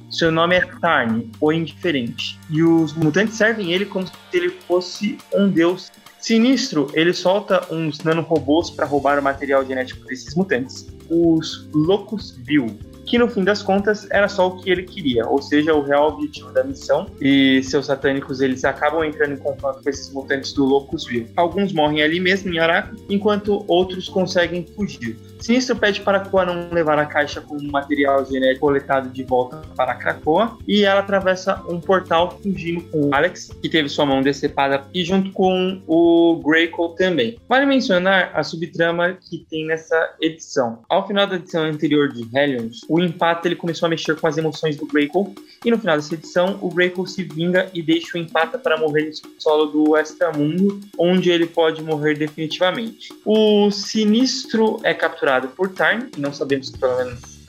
Seu nome é Tarn, o Indiferente. E os mutantes servem ele como se ele fosse um deus sinistro. Ele solta uns nanorobôs para roubar o material genético desses mutantes. os Locus Bill, que no fim das contas era só o que ele queria, ou seja, o real objetivo da missão. E seus satânicos eles acabam entrando em confronto com esses mutantes do Locusville. Alguns morrem ali mesmo em Araco, enquanto outros conseguem fugir. Sinistro pede para Koa não levar a caixa com material genético coletado de volta para Krakoa e ela atravessa um portal fugindo com Alex, que teve sua mão decepada, e junto com o Greycoat também. Vale mencionar a subtrama que tem nessa edição. Ao final da edição anterior de Hellions, o empate ele começou a mexer com as emoções do Greycoat e no final dessa edição o Greycoat se vinga e deixa o empata para morrer no solo do Extramundo, onde ele pode morrer definitivamente. O Sinistro é capturado por Tarn, não sabemos pelo menos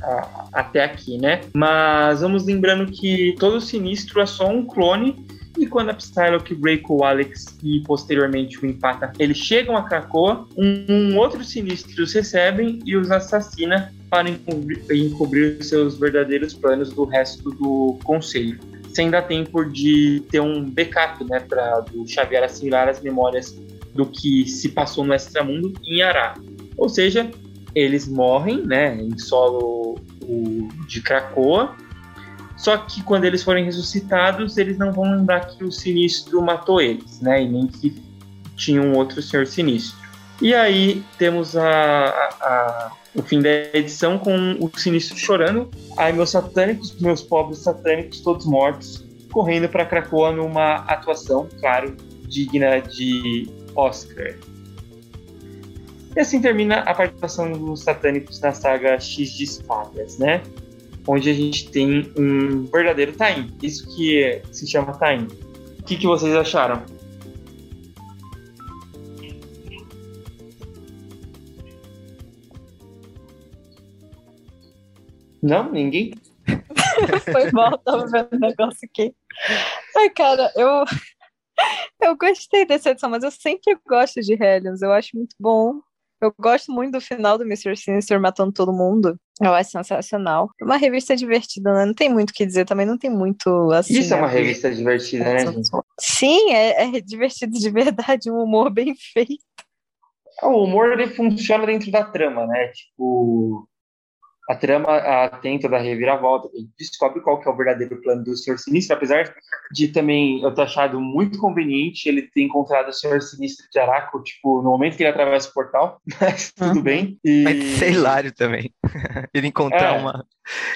até aqui, né? Mas vamos lembrando que todo sinistro é só um clone e quando a Psylocke, Break o Alex e posteriormente o Empata, eles chegam a Krakoa, um, um outro sinistro os recebem e os assassina para encobrir, seus verdadeiros planos do resto do conselho. Sem dar tempo de ter um backup, né, para do Xavier assimilar as memórias do que se passou no Extramundo em Ará. Ou seja, eles morrem, né, em solo de Krakoa. Só que quando eles forem ressuscitados, eles não vão lembrar que o Sinistro matou eles, né, e nem que tinha um outro Senhor Sinistro. E aí temos a, a, o fim da edição com o Sinistro chorando. Aí meus satânicos, meus pobres satânicos, todos mortos, correndo para Krakoa numa atuação, claro, digna de Oscar. E assim termina a participação dos satânicos na saga X de Espadas, né? Onde a gente tem um verdadeiro Tain. Isso que se chama Tain. O que, que vocês acharam? Não? Ninguém? Foi mal, tava vendo o negócio aqui. Ai, cara, eu. Eu gostei dessa edição, mas eu sempre gosto de Hellions, eu acho muito bom. Eu gosto muito do final do Mr. Sinister matando todo mundo. Eu acho sensacional. Uma revista divertida, né? Não tem muito o que dizer, também não tem muito assim. Isso é uma revista divertida, né? Sim, é, é divertido de verdade, um humor bem feito. O humor ele funciona dentro da trama, né? Tipo, a trama atenta da reviravolta, descobre qual que é o verdadeiro plano do Senhor Sinistro, apesar de também eu ter achado muito conveniente ele ter encontrado o Senhor Sinistro de Araco, tipo, no momento que ele atravessa o portal, mas tudo uhum. bem. E... Mas é hilário também, ele encontrar é. uma...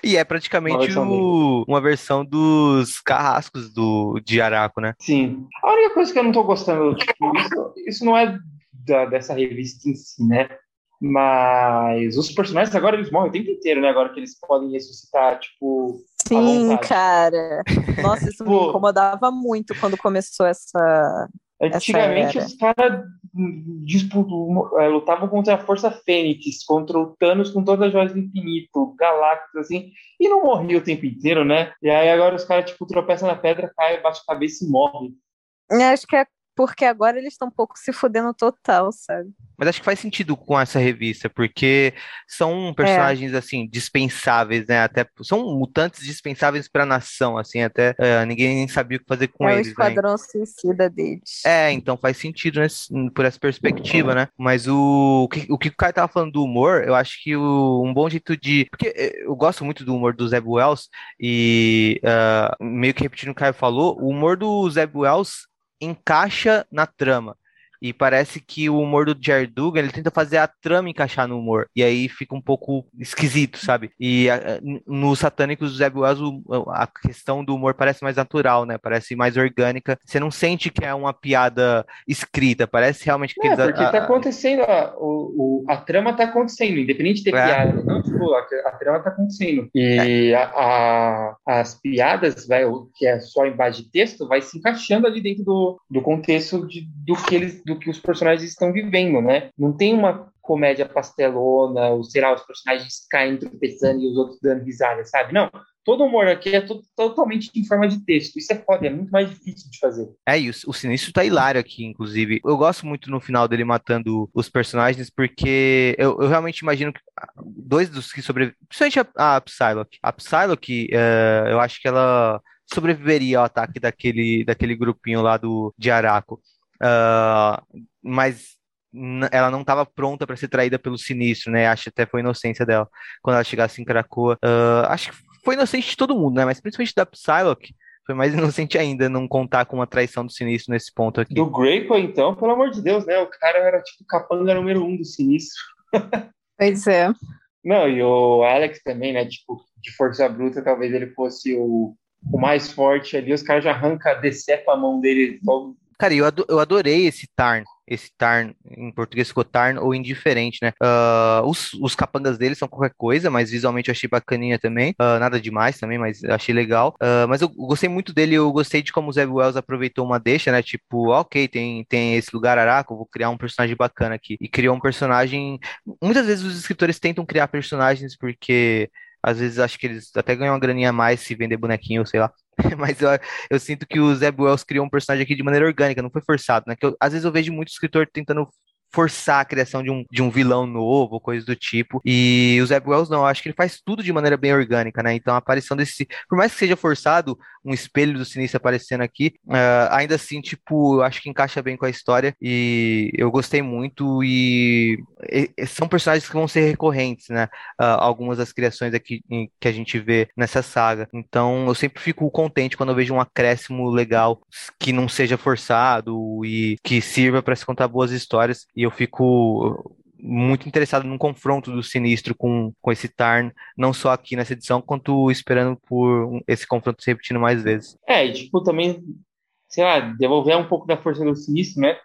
E é praticamente uma versão, o... uma versão dos carrascos do... de Araco, né? Sim. A única coisa que eu não tô gostando, tipo, isso, isso não é da, dessa revista em si, né? Mas os personagens agora eles morrem o tempo inteiro, né? Agora que eles podem ressuscitar, tipo. Sim, cara. Nossa, isso me incomodava muito quando começou essa. Antigamente essa os caras é, lutavam contra a Força Fênix, contra o Thanos com todas as joias do infinito, Galactus, assim, e não morria o tempo inteiro, né? E aí agora os caras, tipo, tropeçam na pedra, caem, bate a cabeça e morrem. Acho que é porque agora eles estão um pouco se fudendo total, sabe? Mas acho que faz sentido com essa revista, porque são personagens, é. assim, dispensáveis, né? Até são mutantes dispensáveis para a nação, assim, até uh, ninguém nem sabia o que fazer com é eles. É o esquadrão né? suicida deles. É, então faz sentido nesse, por essa perspectiva, né? Mas o, o, que, o que o cara tava falando do humor, eu acho que o, um bom jeito de. Porque eh, eu gosto muito do humor do Zeb Wells, e uh, meio que repetindo o que o Caio falou, o humor do Zeb Wells encaixa na trama. E parece que o humor do Jared Dugan, ele tenta fazer a trama encaixar no humor. E aí fica um pouco esquisito, sabe? E a, no Satânicos do Zeb Wells, a questão do humor parece mais natural, né? Parece mais orgânica. Você não sente que é uma piada escrita, parece realmente que... É, porque a, tá acontecendo, a, o, a trama tá acontecendo, independente de ter é. piada. Não, tipo, a, a, trama tá acontecendo. E é. a, as piadas, vai, que é só em base de texto, vai se encaixando ali dentro do, do contexto de, do que eles... Do do que os personagens estão vivendo, né? Não tem uma comédia pastelona, ou sei lá, os personagens caem tropeçando e os outros dando risada, sabe? Não. Todo humor aqui é totalmente em forma de texto. Isso é foda, é muito mais difícil de fazer. É, e o, o Sinistro tá hilário aqui, inclusive. Eu gosto muito no final dele matando os personagens, porque eu, eu realmente imagino que dois dos que sobrevivem, principalmente a, a Psylocke. A Psylocke, uh, eu acho que ela sobreviveria ao ataque daquele, daquele grupinho lá do, de Araco. Uh, mas ela não estava pronta para ser traída pelo sinistro, né? Acho que até foi inocência dela quando ela chegasse em Krakoa. Uh, acho que foi inocente de todo mundo, né? Mas principalmente da Psylocke. Foi mais inocente ainda não contar com uma traição do sinistro nesse ponto aqui. Do Greypool, então, pelo amor de Deus, né? O cara era tipo capanga número um do sinistro. Pois é. Não, e o Alex também, né? Tipo, de força bruta, talvez ele fosse o, o mais forte ali. Os caras já arrancam, decepa a mão dele logo Cara, eu, eu adorei esse Tarn. Esse Tarn, em português ficou Tarn ou indiferente, né? Uh, os, os capangas dele são qualquer coisa, mas visualmente eu achei bacaninha também. Uh, nada demais também, mas achei legal. Uh, mas eu gostei muito dele, eu gostei de como o Zeb Wells aproveitou uma deixa, né? Tipo, ok, tem, tem esse lugar araco, vou criar um personagem bacana aqui. E criou um personagem. Muitas vezes os escritores tentam criar personagens porque às vezes acho que eles até ganham uma graninha a mais se vender bonequinho, sei lá. Mas eu, eu sinto que o Zeb Wells criou um personagem aqui de maneira orgânica, não foi forçado, né? Que eu, às vezes eu vejo muito escritor tentando forçar a criação de um, de um vilão novo, coisa do tipo. E o Zeb Wells não, eu acho que ele faz tudo de maneira bem orgânica, né? Então a aparição desse, por mais que seja forçado, um espelho do sinistro aparecendo aqui, uh, ainda assim, tipo, eu acho que encaixa bem com a história e eu gostei muito e, e são personagens que vão ser recorrentes, né? Uh, algumas das criações aqui que a gente vê nessa saga. Então eu sempre fico contente quando eu vejo um acréscimo legal que não seja forçado e que sirva para se contar boas histórias. E eu fico muito interessado num confronto do Sinistro com, com esse Tarn, não só aqui nessa edição, quanto esperando por esse confronto se repetindo mais vezes. É, e tipo, também, sei lá, devolver um pouco da força do Sinistro, né?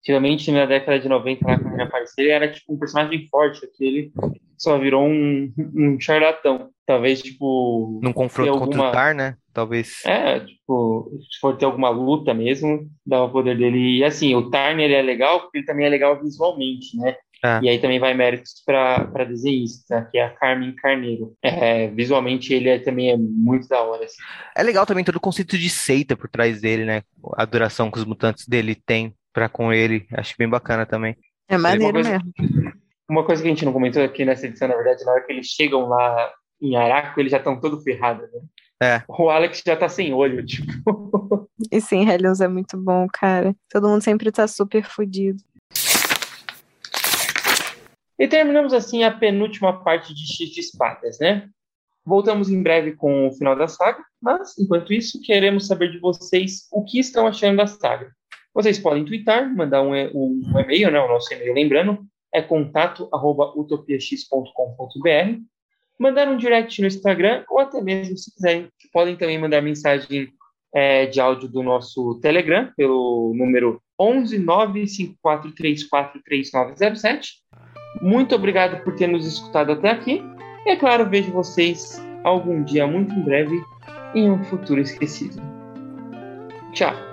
Antigamente, na década de 90, lá quando ele apareceu, ele era tipo um personagem forte, aquele só virou um, um charlatão. Talvez, tipo. Num confronto alguma... contra o Tar, né? Talvez. É, tipo, se for ter alguma luta mesmo, dá o poder dele. E assim, o Tarn ele é legal porque ele também é legal visualmente, né? É. E aí também vai méritos para desenhista, que é a Carmen Carneiro. É, visualmente ele é, também é muito da hora. Assim. É legal também todo o conceito de seita por trás dele, né? A duração que os mutantes dele têm para com ele. Acho bem bacana também. É maneiro uma coisa, mesmo. Uma coisa que a gente não comentou aqui nessa edição, na verdade, na hora que eles chegam lá em Araco, eles já estão todo ferrados, né? É. O Alex já tá sem olho, tipo. E sim, Hellions é muito bom, cara. Todo mundo sempre tá super fodido. E terminamos assim a penúltima parte de X de Espadas, né? Voltamos em breve com o final da saga, mas enquanto isso, queremos saber de vocês o que estão achando da saga. Vocês podem twittar, mandar um, um, um e-mail, né? O nosso e-mail, lembrando, é contato@utopiax.com.br. Mandar um direct no Instagram ou até mesmo, se quiserem, podem também mandar mensagem é, de áudio do nosso Telegram pelo número 11 954343907 muito obrigado por ter nos escutado até aqui. E é claro, vejo vocês algum dia muito em breve em um futuro esquecido. Tchau!